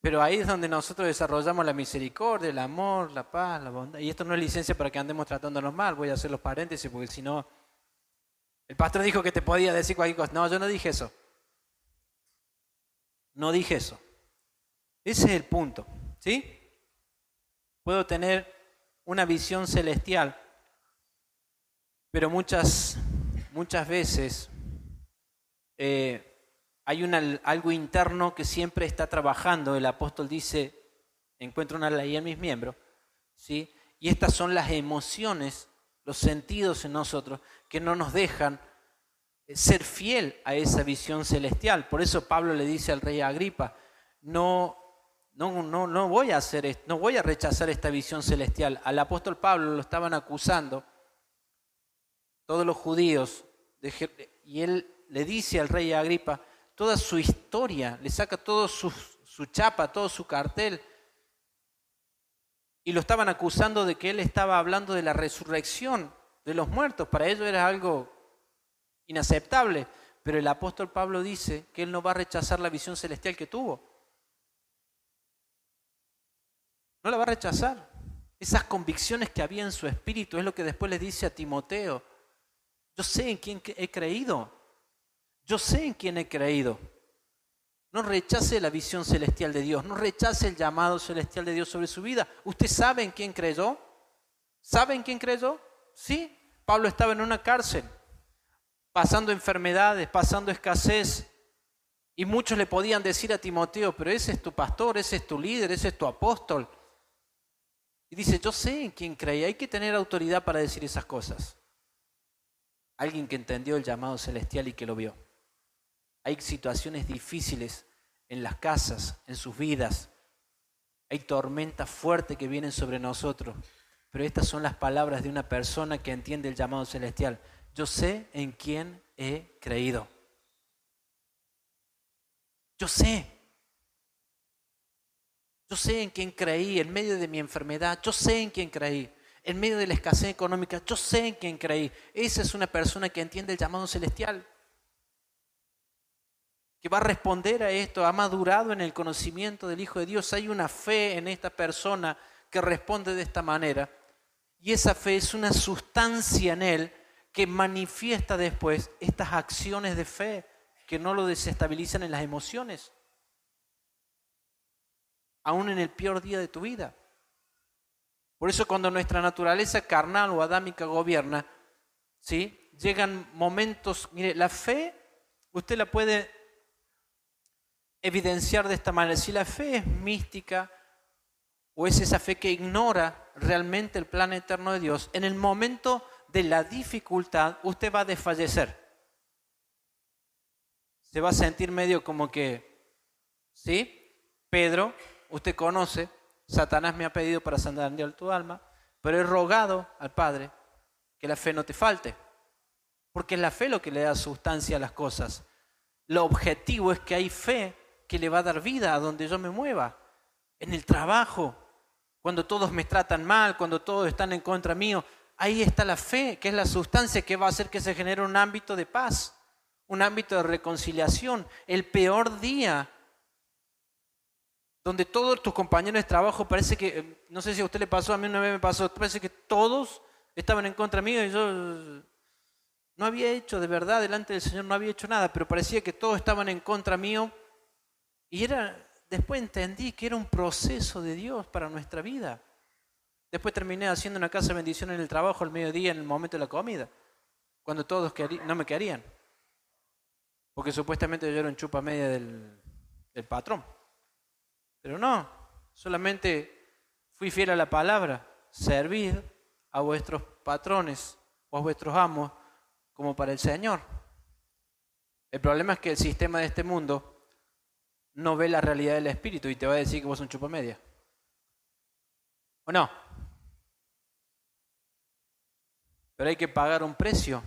Pero ahí es donde nosotros desarrollamos la misericordia, el amor, la paz, la bondad. Y esto no es licencia para que andemos tratándonos mal, voy a hacer los paréntesis porque si no... El pastor dijo que te podía decir cualquier cosa. No, yo no dije eso. No dije eso. Ese es el punto. ¿Sí? Puedo tener una visión celestial, pero muchas muchas veces eh, hay algo interno que siempre está trabajando. El apóstol dice, encuentro una ley en mis miembros, ¿sí? y estas son las emociones, los sentidos en nosotros que no nos dejan eh, ser fiel a esa visión celestial. Por eso Pablo le dice al rey Agripa, no, no, no, no voy a hacer no voy a rechazar esta visión celestial. Al apóstol Pablo lo estaban acusando todos los judíos y él le dice al rey Agripa toda su historia, le saca todo su, su chapa, todo su cartel. Y lo estaban acusando de que él estaba hablando de la resurrección de los muertos. Para ellos era algo inaceptable. Pero el apóstol Pablo dice que él no va a rechazar la visión celestial que tuvo. No la va a rechazar. Esas convicciones que había en su espíritu es lo que después le dice a Timoteo. Yo sé en quién he creído. Yo sé en quién he creído. No rechace la visión celestial de Dios, no rechace el llamado celestial de Dios sobre su vida. ¿Usted sabe en quién creyó? ¿Sabe en quién creyó? Sí, Pablo estaba en una cárcel, pasando enfermedades, pasando escasez. Y muchos le podían decir a Timoteo, pero ese es tu pastor, ese es tu líder, ese es tu apóstol. Y dice, yo sé en quién creí, hay que tener autoridad para decir esas cosas. Alguien que entendió el llamado celestial y que lo vio. Hay situaciones difíciles en las casas, en sus vidas. Hay tormentas fuertes que vienen sobre nosotros. Pero estas son las palabras de una persona que entiende el llamado celestial. Yo sé en quién he creído. Yo sé. Yo sé en quién creí en medio de mi enfermedad. Yo sé en quién creí. En medio de la escasez económica, yo sé en quién creí. Esa es una persona que entiende el llamado celestial. Que va a responder a esto. Ha madurado en el conocimiento del Hijo de Dios. Hay una fe en esta persona que responde de esta manera. Y esa fe es una sustancia en él que manifiesta después estas acciones de fe que no lo desestabilizan en las emociones aún en el peor día de tu vida. Por eso cuando nuestra naturaleza carnal o adámica gobierna, ¿sí? llegan momentos, mire, la fe usted la puede evidenciar de esta manera. Si la fe es mística o es esa fe que ignora realmente el plan eterno de Dios, en el momento de la dificultad usted va a desfallecer. Se va a sentir medio como que, ¿sí? Pedro usted conoce, Satanás me ha pedido para sandarear tu alma, pero he rogado al Padre que la fe no te falte, porque es la fe lo que le da sustancia a las cosas. Lo objetivo es que hay fe que le va a dar vida a donde yo me mueva, en el trabajo, cuando todos me tratan mal, cuando todos están en contra mío. Ahí está la fe, que es la sustancia que va a hacer que se genere un ámbito de paz, un ámbito de reconciliación. El peor día donde todos tus compañeros de trabajo parece que, eh, no sé si a usted le pasó, a mí una vez me pasó, parece que todos estaban en contra mío y yo no había hecho, de verdad, delante del Señor no había hecho nada, pero parecía que todos estaban en contra mío. Y era, después entendí que era un proceso de Dios para nuestra vida. Después terminé haciendo una casa de bendición en el trabajo al mediodía, en el momento de la comida, cuando todos no me querían. Porque supuestamente yo era un chupa media del, del patrón. Pero no, solamente fui fiel a la palabra, servir a vuestros patrones o a vuestros amos como para el Señor. El problema es que el sistema de este mundo no ve la realidad del espíritu y te va a decir que vos un chupa media. ¿O no? Pero hay que pagar un precio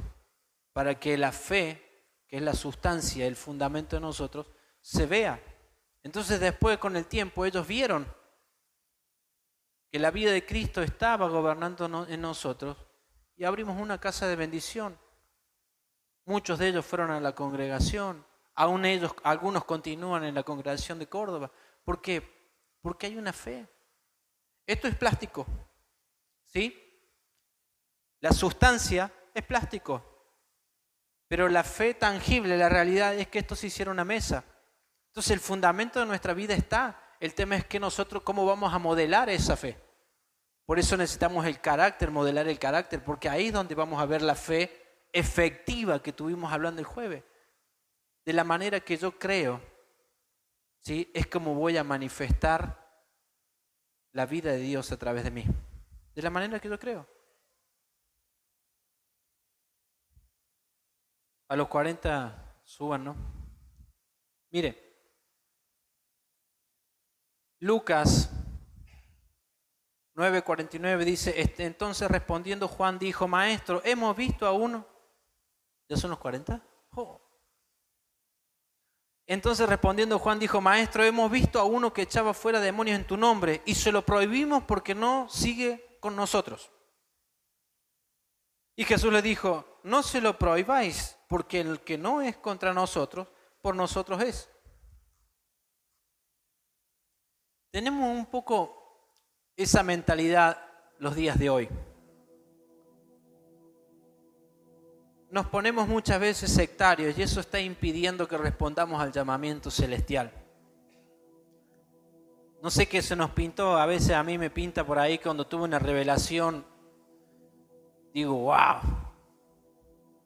para que la fe, que es la sustancia, el fundamento de nosotros, se vea. Entonces después con el tiempo ellos vieron que la vida de Cristo estaba gobernando en nosotros y abrimos una casa de bendición. Muchos de ellos fueron a la congregación, aún ellos, algunos continúan en la congregación de Córdoba. ¿Por qué? Porque hay una fe. Esto es plástico, ¿sí? La sustancia es plástico, pero la fe tangible, la realidad es que esto se hiciera una mesa. Entonces el fundamento de nuestra vida está. El tema es que nosotros cómo vamos a modelar esa fe. Por eso necesitamos el carácter, modelar el carácter, porque ahí es donde vamos a ver la fe efectiva que tuvimos hablando el jueves. De la manera que yo creo, ¿sí? es como voy a manifestar la vida de Dios a través de mí. De la manera que yo creo. A los 40 suban, ¿no? Mire, Lucas 9:49 dice, este, entonces respondiendo Juan dijo, maestro, hemos visto a uno, ¿ya son los 40? Entonces respondiendo Juan dijo, maestro, hemos visto a uno que echaba fuera demonios en tu nombre y se lo prohibimos porque no sigue con nosotros. Y Jesús le dijo, no se lo prohibáis porque el que no es contra nosotros, por nosotros es. Tenemos un poco esa mentalidad los días de hoy. Nos ponemos muchas veces sectarios y eso está impidiendo que respondamos al llamamiento celestial. No sé qué se nos pintó, a veces a mí me pinta por ahí cuando tuve una revelación, digo, wow,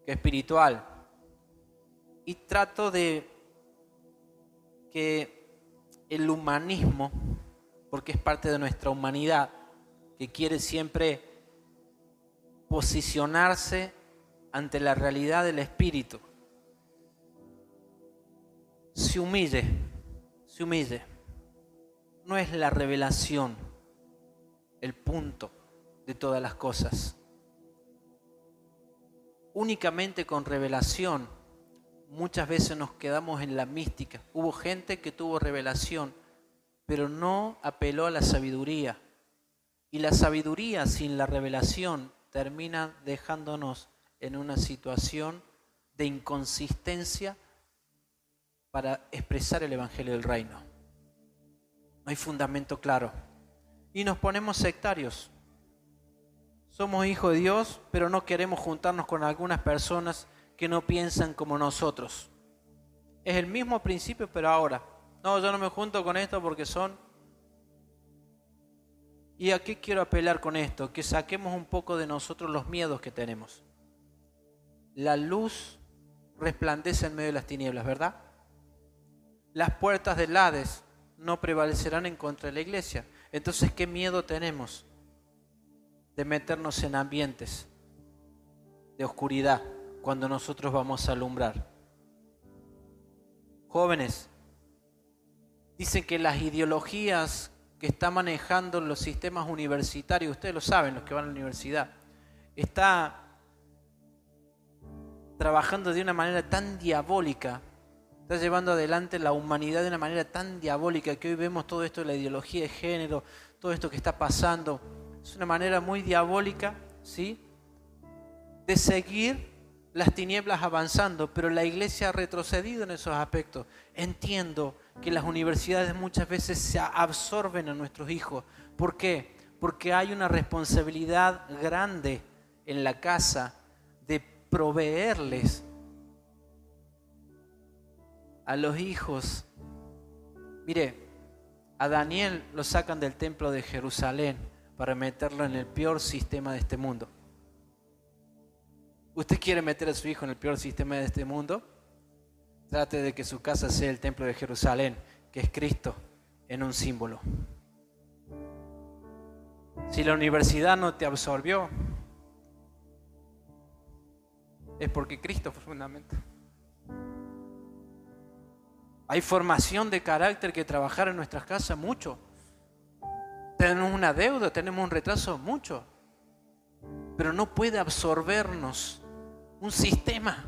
qué espiritual. Y trato de que el humanismo porque es parte de nuestra humanidad, que quiere siempre posicionarse ante la realidad del Espíritu. Se humille, se humille. No es la revelación el punto de todas las cosas. Únicamente con revelación muchas veces nos quedamos en la mística. Hubo gente que tuvo revelación, pero no apeló a la sabiduría. Y la sabiduría sin la revelación termina dejándonos en una situación de inconsistencia para expresar el Evangelio del Reino. No hay fundamento claro. Y nos ponemos sectarios. Somos hijos de Dios, pero no queremos juntarnos con algunas personas que no piensan como nosotros. Es el mismo principio, pero ahora. No, yo no me junto con esto porque son... ¿Y a qué quiero apelar con esto? Que saquemos un poco de nosotros los miedos que tenemos. La luz resplandece en medio de las tinieblas, ¿verdad? Las puertas del Hades no prevalecerán en contra de la iglesia. Entonces, ¿qué miedo tenemos de meternos en ambientes de oscuridad? cuando nosotros vamos a alumbrar. Jóvenes, dicen que las ideologías que están manejando los sistemas universitarios, ustedes lo saben, los que van a la universidad, está trabajando de una manera tan diabólica, está llevando adelante la humanidad de una manera tan diabólica que hoy vemos todo esto de la ideología de género, todo esto que está pasando, es una manera muy diabólica, ¿sí? De seguir las tinieblas avanzando, pero la iglesia ha retrocedido en esos aspectos. Entiendo que las universidades muchas veces se absorben a nuestros hijos. ¿Por qué? Porque hay una responsabilidad grande en la casa proveerles a los hijos. Mire, a Daniel lo sacan del templo de Jerusalén para meterlo en el peor sistema de este mundo. ¿Usted quiere meter a su hijo en el peor sistema de este mundo? Trate de que su casa sea el templo de Jerusalén, que es Cristo en un símbolo. Si la universidad no te absorbió, es porque Cristo fue fundamento. Hay formación de carácter que trabajar en nuestras casas mucho. Tenemos una deuda, tenemos un retraso mucho. Pero no puede absorbernos un sistema.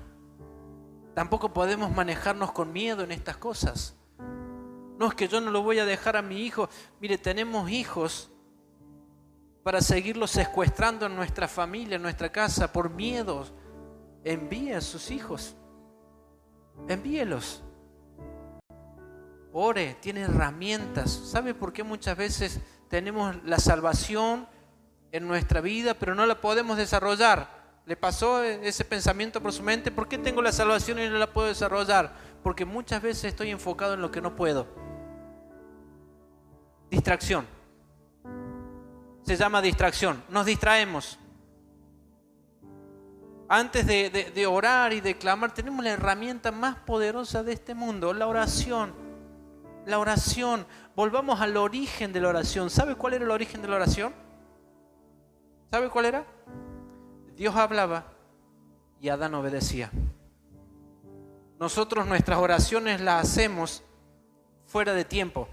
Tampoco podemos manejarnos con miedo en estas cosas. No es que yo no lo voy a dejar a mi hijo. Mire, tenemos hijos para seguirlos secuestrando en nuestra familia, en nuestra casa, por miedos. Envíe a sus hijos. Envíelos. Ore, tiene herramientas. ¿Sabe por qué muchas veces tenemos la salvación en nuestra vida, pero no la podemos desarrollar? le pasó ese pensamiento por su mente, ¿por qué tengo la salvación y no la puedo desarrollar? Porque muchas veces estoy enfocado en lo que no puedo. Distracción. Se llama distracción. Nos distraemos. Antes de, orar y de clamar, tenemos la herramienta más poderosa de este mundo, la oración. La oración. Volvamos al origen de la oración. ¿Sabe cuál era el origen de la oración? ¿Sabe cuál era? Dios hablaba y Adán obedecía. Nosotros nuestras oraciones las hacemos fuera de tiempo,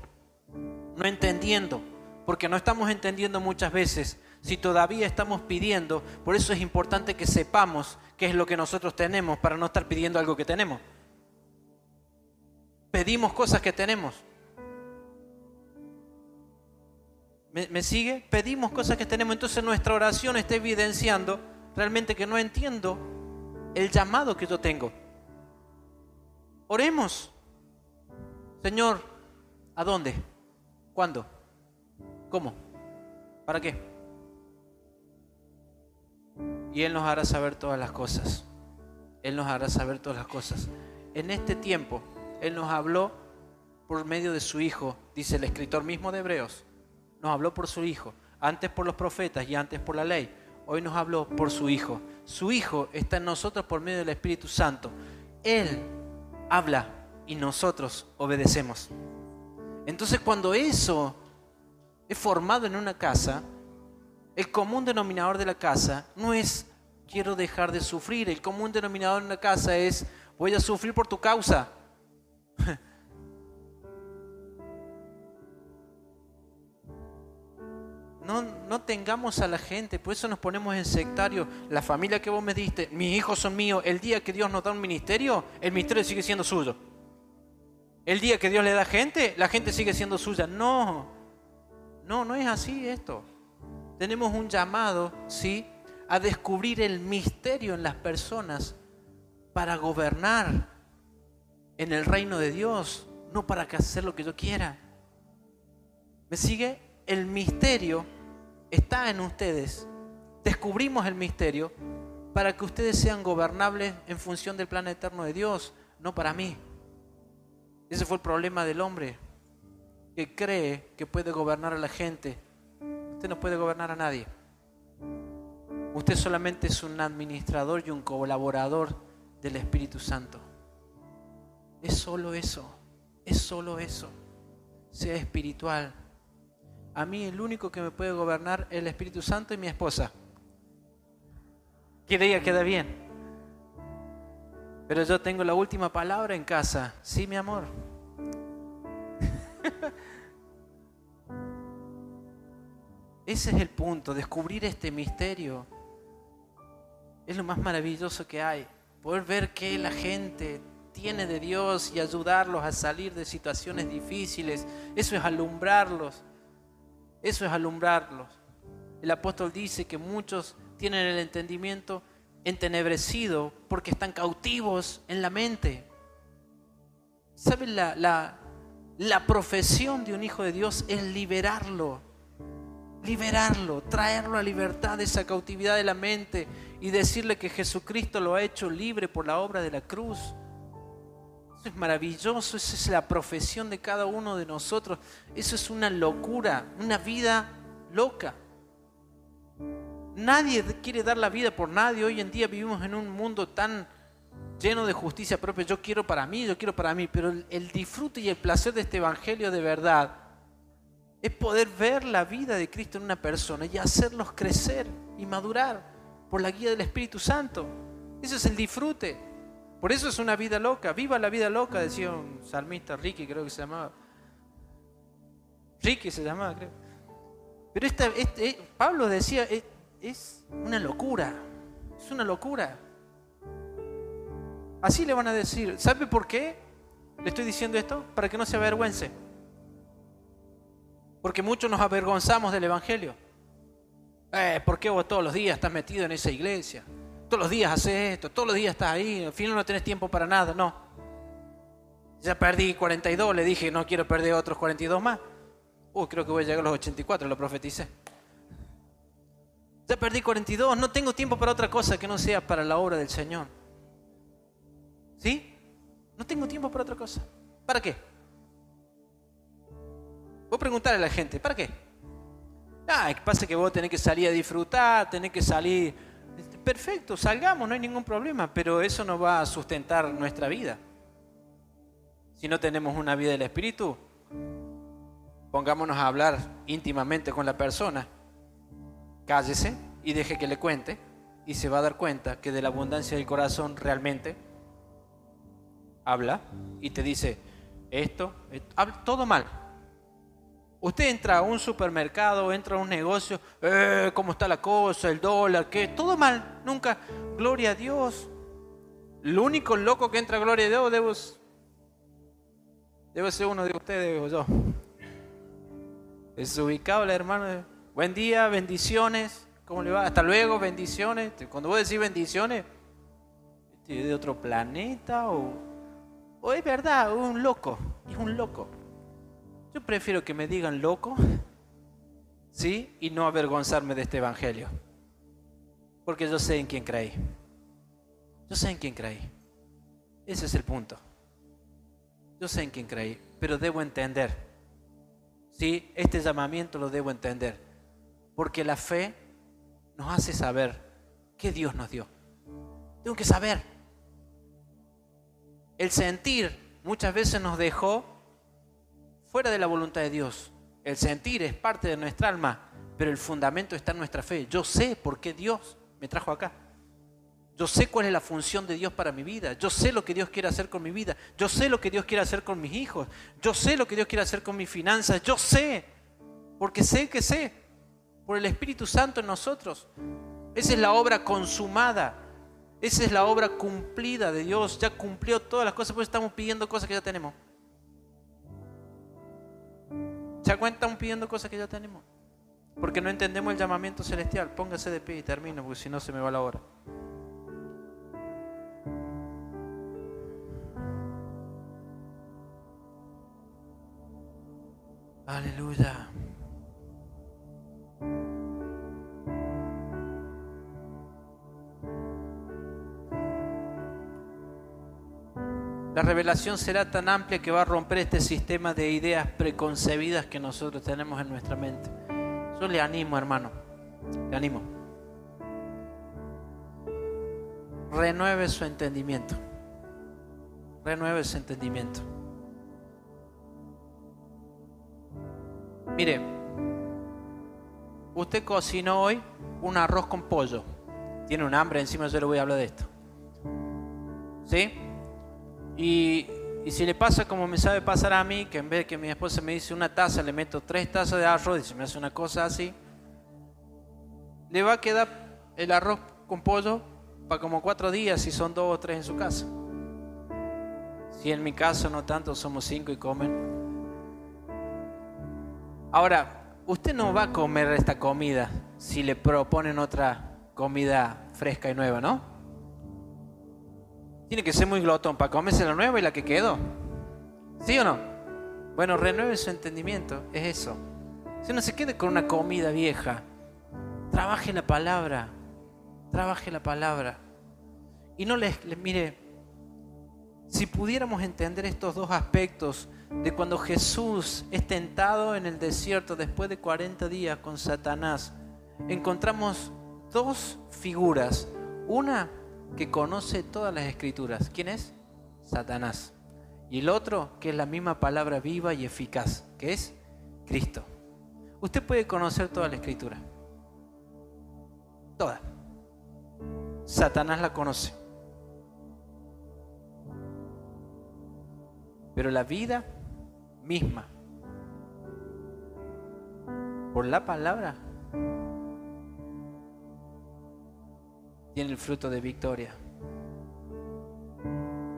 no entendiendo, porque no estamos entendiendo muchas veces si todavía estamos pidiendo, por eso es importante que sepamos qué es lo que nosotros tenemos para no estar pidiendo algo que tenemos. Pedimos cosas que tenemos. ¿Me, ¿Me, sigue? Pedimos cosas que tenemos, entonces nuestra oración está evidenciando realmente que no entiendo el llamado que yo tengo. Oremos. Señor, ¿a dónde? ¿Cuándo? ¿Cómo? ¿Para qué? Y Él nos hará saber todas las cosas. Él nos hará saber todas las cosas. En este tiempo, Él nos habló por medio de su Hijo, dice el escritor mismo de Hebreos. Nos habló por su Hijo, antes por los profetas y antes por la ley hoy nos habló por su Hijo. Su Hijo está en nosotros por medio del Espíritu Santo. Él habla y nosotros obedecemos. Entonces cuando eso es formado en una casa, El común denominador de la casa no es quiero dejar de sufrir. El común denominador en la casa es voy a sufrir por tu causa. No, no, tengamos a la gente, por eso nos ponemos en sectario. La familia que vos me diste, mis hijos son míos. El día que Dios nos da un ministerio, el ministerio sigue siendo suyo. El día que Dios le da gente, la gente sigue siendo suya. No, no, no es así esto. Tenemos un llamado, ¿sí? A descubrir el misterio en las personas para gobernar en el reino de Dios, no para hacer lo que yo quiera. ¿Me sigue? El misterio está en ustedes. Descubrimos el misterio para que ustedes sean gobernables en función del plan eterno de Dios, no para mí. Ese fue el problema del hombre, que cree que puede gobernar a la gente. Usted no puede gobernar a nadie. Usted solamente es un administrador y un colaborador del Espíritu Santo. Es solo eso, es solo eso. Sea espiritual, a mí el único que me puede gobernar es el Espíritu Santo y mi esposa. Que ella queda bien. Pero yo tengo la última palabra en casa. Sí, mi amor. Ese es el punto, descubrir este misterio. Es lo más maravilloso que hay. Poder ver que la gente tiene de Dios y ayudarlos a salir de situaciones difíciles. Eso es alumbrarlos. Eso es alumbrarlos. El apóstol dice que muchos tienen el entendimiento entenebrecido porque están cautivos en la mente. ¿Saben? La, la, la profesión de un hijo de Dios es liberarlo, liberarlo, traerlo a libertad de esa cautividad de la mente y decirle que Jesucristo lo ha hecho libre por la obra de la cruz es maravilloso, esa es la profesión de cada uno de nosotros. Eso es una locura, una vida loca. Nadie quiere dar la vida por nadie. Hoy en día vivimos en un mundo tan lleno de justicia propia. Yo quiero para mí, yo quiero para mí. Pero el, disfrute y el placer de este Evangelio de verdad es poder ver la vida de Cristo en una persona y hacerlos crecer y madurar por la guía del Espíritu Santo. Eso es el disfrute. Por eso es una vida loca. Viva la vida loca, decía un salmista, Ricky creo que se llamaba. Ricky se llamaba, creo. Pero este, eh, Pablo decía, es, es una locura. Es una locura. Así le van a decir. ¿Sabe por qué le estoy diciendo esto? Para que no se avergüence. Porque muchos nos avergonzamos del Evangelio. Eh, ¿Por qué vos todos los días estás metido en esa iglesia? todos los días haces esto, todos los días estás ahí, al final no tenés tiempo para nada, no. Ya perdí 42, le dije, no quiero perder otros 42 más. Uy, creo que voy a llegar a los 84, lo profeticé. Ya perdí 42, no tengo tiempo para otra cosa que no sea para la obra del Señor. ¿Sí? No tengo tiempo para otra cosa. ¿Para qué? Voy a preguntarle a la gente, ¿para qué? Ah, pasa que vos tenés que salir a disfrutar, tenés que salir perfecto, salgamos, no hay ningún problema, pero eso no va a sustentar nuestra vida. Si no tenemos una vida del Espíritu, pongámonos a hablar íntimamente con la persona, cállese y deje que le cuente y se va a dar cuenta que de la abundancia del corazón realmente habla y te dice esto, todo mal, Usted entra a un supermercado, entra a un negocio, eh, ¿cómo está la cosa? El dólar, ¿qué? Todo mal, nunca. Gloria a Dios. Lo único loco que entra, gloria a Dios, debo, debo ser uno de ustedes, digo yo. Desubicado el hermano. Buen día, bendiciones. ¿Cómo le va? Hasta luego, bendiciones. Cuando vos decís bendiciones, ¿de otro planeta o, o es verdad, un loco? Es un loco. Yo prefiero que me digan loco, ¿sí? Y no avergonzarme de este evangelio. Porque yo sé en quién creí. Yo sé en quién creí. Ese es el punto. Yo sé en quién creí, pero debo entender. Sí, este llamamiento lo debo entender. Porque la fe nos hace saber qué Dios nos dio. Tengo que saber. El sentir muchas veces nos dejó fuera de la voluntad de Dios. El sentir es parte de nuestra alma, pero el fundamento está en nuestra fe. Yo sé por qué Dios me trajo acá. Yo sé cuál es la función de Dios para mi vida. Yo sé lo que Dios quiere hacer con mi vida. Yo sé lo que Dios quiere hacer con mis hijos. Yo sé lo que Dios quiere hacer con mis finanzas. Yo sé. Porque sé que sé. Por el Espíritu Santo en nosotros. Esa es la obra consumada. Esa es la obra cumplida de Dios. Ya cumplió todas las cosas. Pues estamos pidiendo cosas que ya tenemos. ¿Se? Estamos pidiendo cosas que ya tenemos. Porque no entendemos el llamamiento celestial. Póngase de pie y termino, porque si no se me va la hora. Aleluya. La revelación será tan amplia que va a romper este sistema de ideas preconcebidas que nosotros tenemos en nuestra mente. Yo le animo, hermano. Le animo. Renueve su entendimiento. Renueve su entendimiento. Mire, usted cocinó hoy un arroz con pollo. Tiene un hambre, encima yo le voy a hablar de esto. ¿Sí? Y, si le pasa como me sabe pasar a mí, que en vez de que mi esposa me dice una taza, le meto tres tazas de arroz y se me hace una cosa así, le va a quedar el arroz con pollo para como cuatro días si son dos o tres en su casa. Si en mi caso no tanto, somos cinco y comen Ahora, usted no va a comer esta comida si le proponen otra comida fresca y nueva, ¿no? Tiene que ser muy glotón para comerse la nueva y la que quedó. ¿Sí o no? Bueno, renueve su entendimiento, es eso. Si no se quede con una comida vieja, trabaje la palabra, trabaje la palabra. Y no les, les mire, si pudiéramos entender estos dos aspectos de cuando Jesús es tentado en el desierto después de 40 días con Satanás, encontramos dos figuras. Una que conoce todas las escrituras. ¿Quién es? Satanás. Y el otro que es la misma palabra viva y eficaz, que es Cristo. Usted puede conocer toda la escritura. Toda. Satanás la conoce. Pero la vida misma. Por la palabra tiene el fruto de victoria.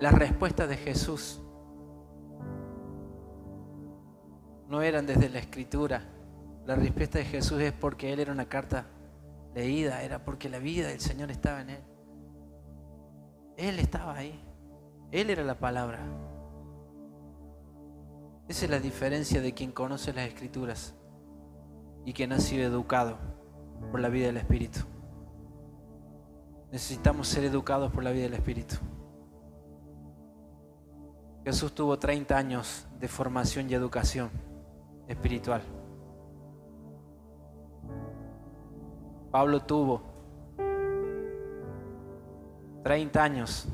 Las respuestas de Jesús no eran desde la escritura. La respuesta de Jesús es porque Él era una carta leída, era porque la vida del Señor estaba en Él. Él estaba ahí. Él era la palabra. Esa es la diferencia de quien conoce las escrituras y quien ha sido educado por la vida del Espíritu. Necesitamos ser educados por la vida del Espíritu. Jesús tuvo 30 años de formación y educación espiritual. Pablo tuvo 30 años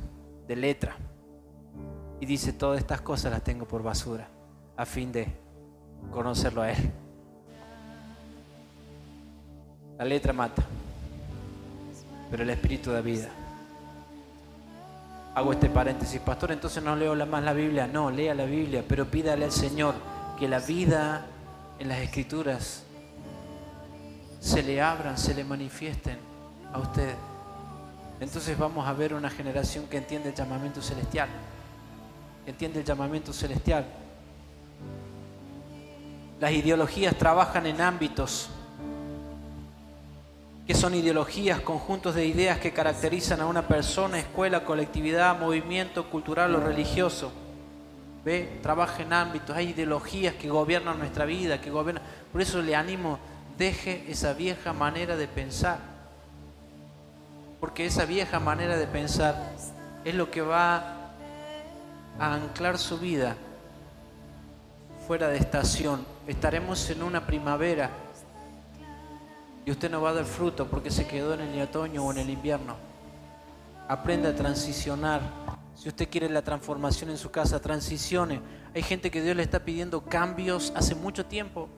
de letra y dice, todas estas cosas las tengo por basura a fin de conocerlo a Él. La letra mata, pero el espíritu da vida. Hago este paréntesis, pastor, entonces no leo más la Biblia. No, lea la Biblia, pero pídale al Señor que la vida en las escrituras se le abran, se le manifiesten a usted. Entonces vamos a ver una generación que entiende el llamamiento celestial, entiende el llamamiento celestial las ideologías trabajan en ámbitos que son ideologías, conjuntos de ideas que caracterizan a una persona, escuela, colectividad, movimiento cultural o religioso. ¿Ve? Trabaja en ámbitos, hay ideologías que gobiernan nuestra vida, que gobiernan. Por eso le animo, deje esa vieja manera de pensar. Porque esa vieja manera de pensar es lo que va a anclar su vida fuera de estación. Estaremos en una primavera y usted no va a dar fruto porque se quedó en el otoño o en el invierno. Aprenda a transicionar. Si usted quiere la transformación en su casa, transicione. Hay gente que Dios le está pidiendo cambios hace mucho tiempo.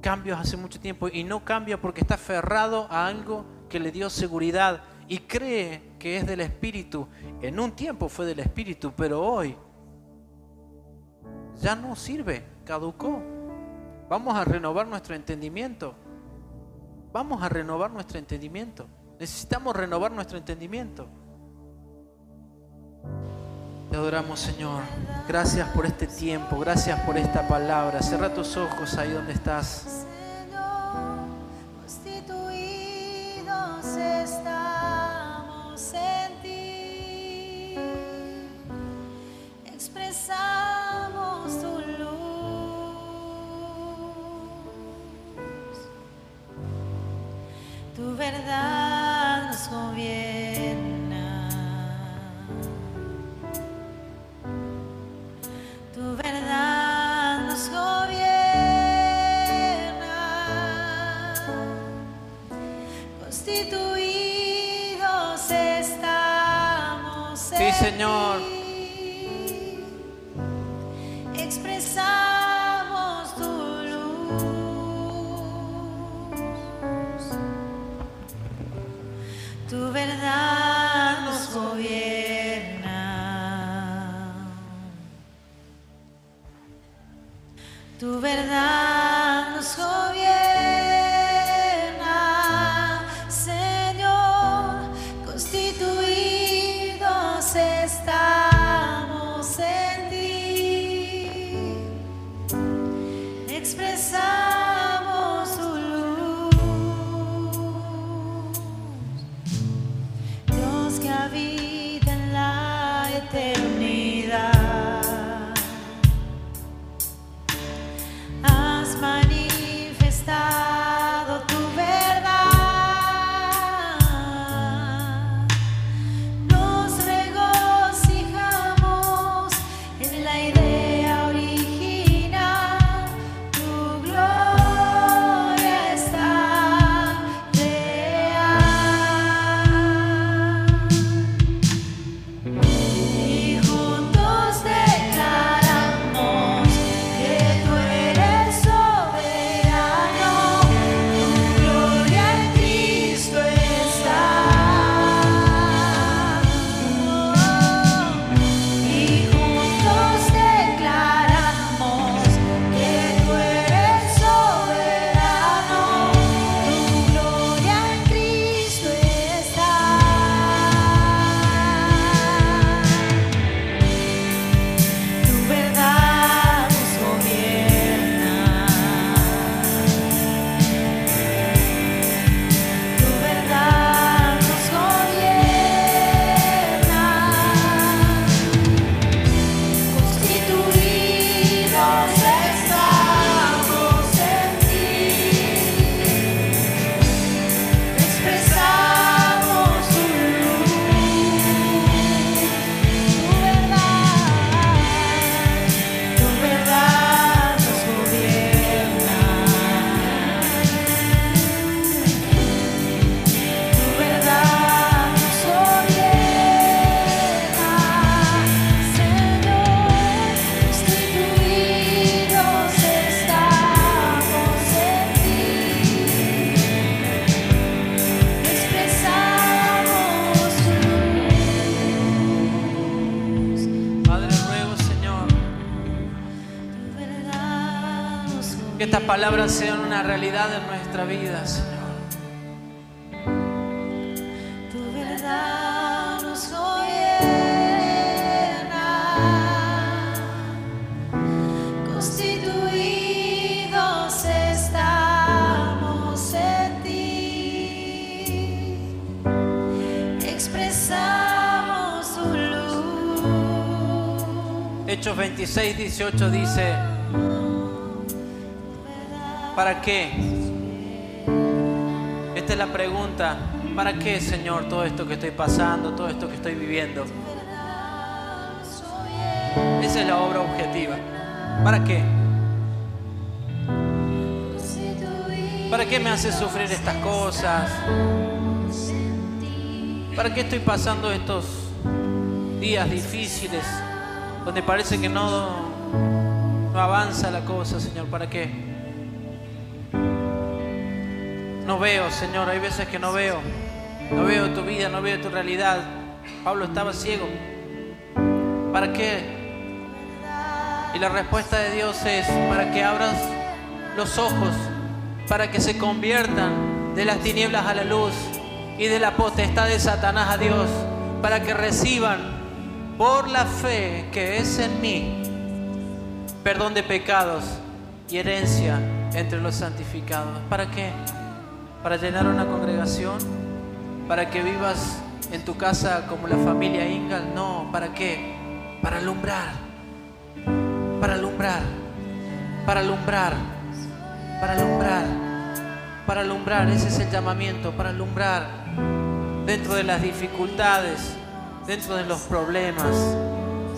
cambios hace mucho tiempo y no cambia porque está aferrado a algo que le dio seguridad y cree que es del Espíritu. En un tiempo fue del Espíritu, pero hoy ya no sirve, caducó. Vamos a renovar nuestro entendimiento. Vamos a renovar nuestro entendimiento. Necesitamos renovar nuestro entendimiento. Te adoramos, Señor. Gracias por este tiempo, gracias por esta palabra. Cierra tus ojos ahí donde estás. verdad nos conviene. verdad. Palabras sean una realidad en nuestra vida, Señor. Tu verdad nos gobierna, constituidos estamos en ti, expresamos tu luz. Hechos 26, 18 dice. ¿Para qué? Esta es la pregunta. ¿Para qué, Señor, todo esto que estoy pasando, todo esto que estoy viviendo? Esa es la obra objetiva. ¿Para qué? ¿Para qué me hace sufrir estas cosas? ¿Para qué estoy pasando estos días difíciles donde parece que no, no avanza la cosa, Señor? ¿Para qué? No veo, Señor, hay veces que no veo. No veo tu vida, no veo tu realidad. Pablo estaba ciego. ¿Para qué? Y la respuesta de Dios es para que abras los ojos, para que se conviertan de las tinieblas a la luz y de la potestad de Satanás a Dios, para que reciban por la fe que es en mí perdón de pecados y herencia entre los santificados. ¿Para qué? ¿Para llenar una congregación? ¿Para que vivas en tu casa como la familia Ingal? No, ¿para qué? Para alumbrar, para alumbrar, para alumbrar, para alumbrar, para alumbrar. Ese es el llamamiento, para alumbrar dentro de las dificultades, dentro de los problemas.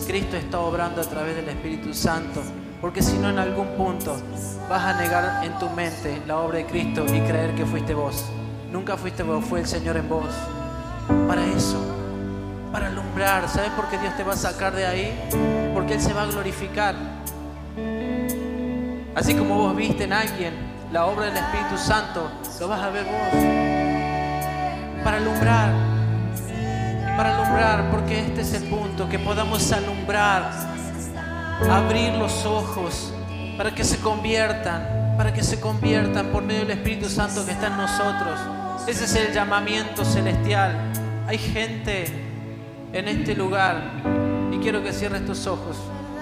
Cristo está obrando a través del Espíritu Santo. Porque si no, en algún punto vas a negar en tu mente la obra de Cristo y creer que fuiste vos. Nunca fuiste vos, fue el Señor en vos. Para eso, para alumbrar. ¿Sabes por qué Dios te va a sacar de ahí? Porque Él se va a glorificar. Así como vos viste en alguien la obra del Espíritu Santo, lo vas a ver vos. Para alumbrar. Para alumbrar, porque este es el punto, que podamos alumbrar, abrir los ojos para que se conviertan, para que se conviertan por medio del Espíritu Santo que está en nosotros. Ese es el llamamiento celestial. Hay gente en este lugar, y quiero que cierres tus ojos,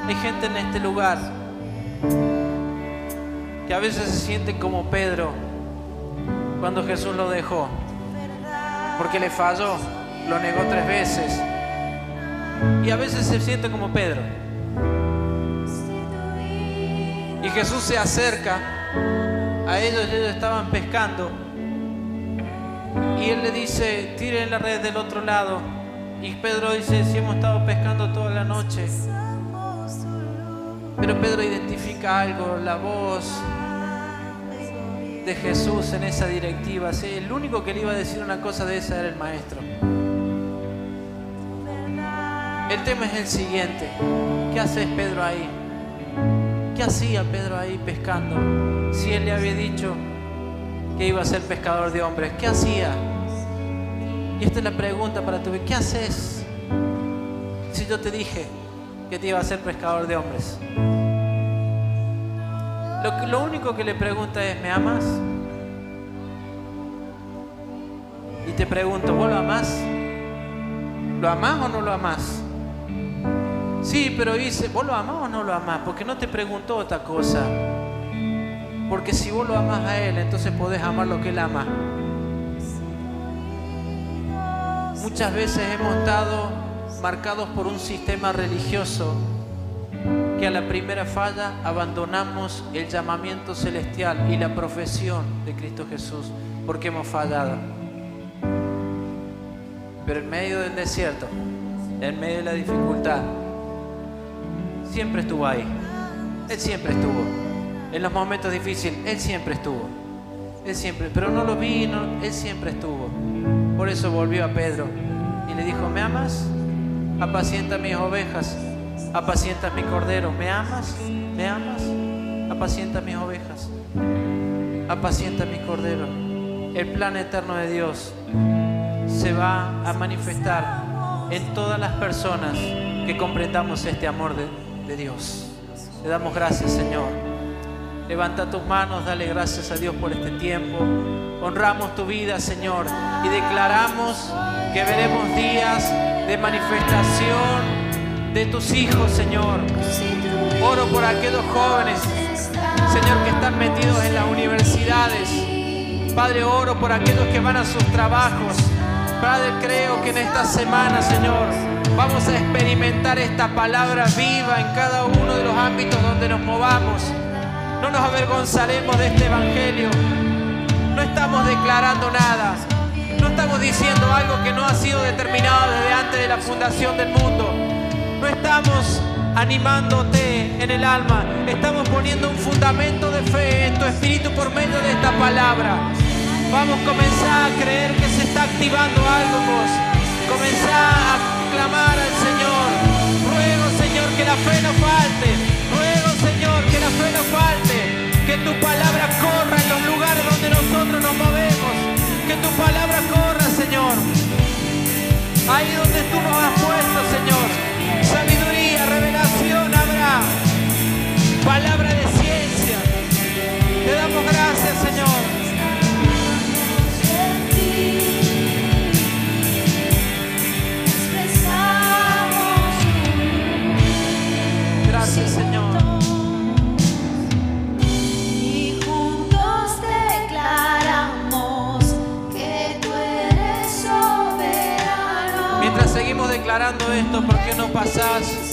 hay gente en este lugar que a veces se siente como Pedro cuando Jesús lo dejó, porque le falló, lo negó tres veces, y a veces se siente como Pedro. Y Jesús se acerca a ellos, ellos estaban pescando. Y él le dice, tiren la red del otro lado. Y Pedro dice, si hemos estado pescando toda la noche. Pero Pedro identifica algo, la voz de Jesús en esa directiva. Sí, el único que le iba a decir una cosa de esa era el maestro. El tema es el siguiente. ¿Qué haces Pedro ahí? ¿Qué hacía Pedro ahí pescando? Si él le había dicho que iba a ser pescador de hombres, ¿qué hacía? Y esta es la pregunta para tu vida. ¿Qué haces si yo te dije que te iba a ser pescador de hombres? Lo, lo único que le pregunta es, ¿me amas? Y te pregunto, ¿vos lo amás? ¿Lo amás o no lo amás? Sí, pero dice, ¿vos lo amás o no lo amás? Porque no te preguntó otra cosa. Porque si vos lo amás a Él, entonces podés amar lo que Él ama. Muchas veces hemos estado marcados por un sistema religioso que a la primera falla abandonamos el llamamiento celestial y la profesión de Cristo Jesús porque hemos fallado. Pero en medio del desierto, en medio de la dificultad, siempre estuvo ahí. Él siempre estuvo. En los momentos difíciles, Él siempre estuvo. Él siempre, pero no lo vi, Él siempre estuvo. Por eso volvió a Pedro y le dijo, ¿me amas? Apacienta mis ovejas, apacienta mi cordero. ¿Me amas? ¿Me amas? Apacienta mis ovejas, apacienta mi cordero. El plan eterno de Dios se va a manifestar en todas las personas que comprendamos este amor de, Dios. Le damos gracias, Señor. Levanta tus manos, dale gracias a Dios por este tiempo. Honramos tu vida, Señor, y declaramos que veremos días de manifestación de tus hijos, Señor. Oro por aquellos jóvenes, Señor, que están metidos en las universidades. Padre, oro por aquellos que van a sus trabajos. Padre, creo que en esta semana, Señor, vamos a experimentar esta palabra viva en cada uno de los ámbitos donde nos movamos. No nos avergonzaremos de este Evangelio. No estamos declarando nada. No estamos diciendo algo que no ha sido determinado desde antes de la fundación del mundo. No estamos animándote en el alma. Estamos poniendo un fundamento de fe en tu espíritu por medio de esta palabra. Vamos a comenzar a creer que se está activando algo vos. Comenzá a clamar al Señor. Ruego, Señor, que la fe no falte. Ruego, Señor, que la fe no falte. Que tu palabra corra en los lugares donde nosotros nos movemos. Que tu palabra corra, Señor. Ahí donde tú nos has puesto, Señor. Sabiduría, revelación habrá. Palabra de ciencia. Te damos declarando esto, ¿por qué no pasás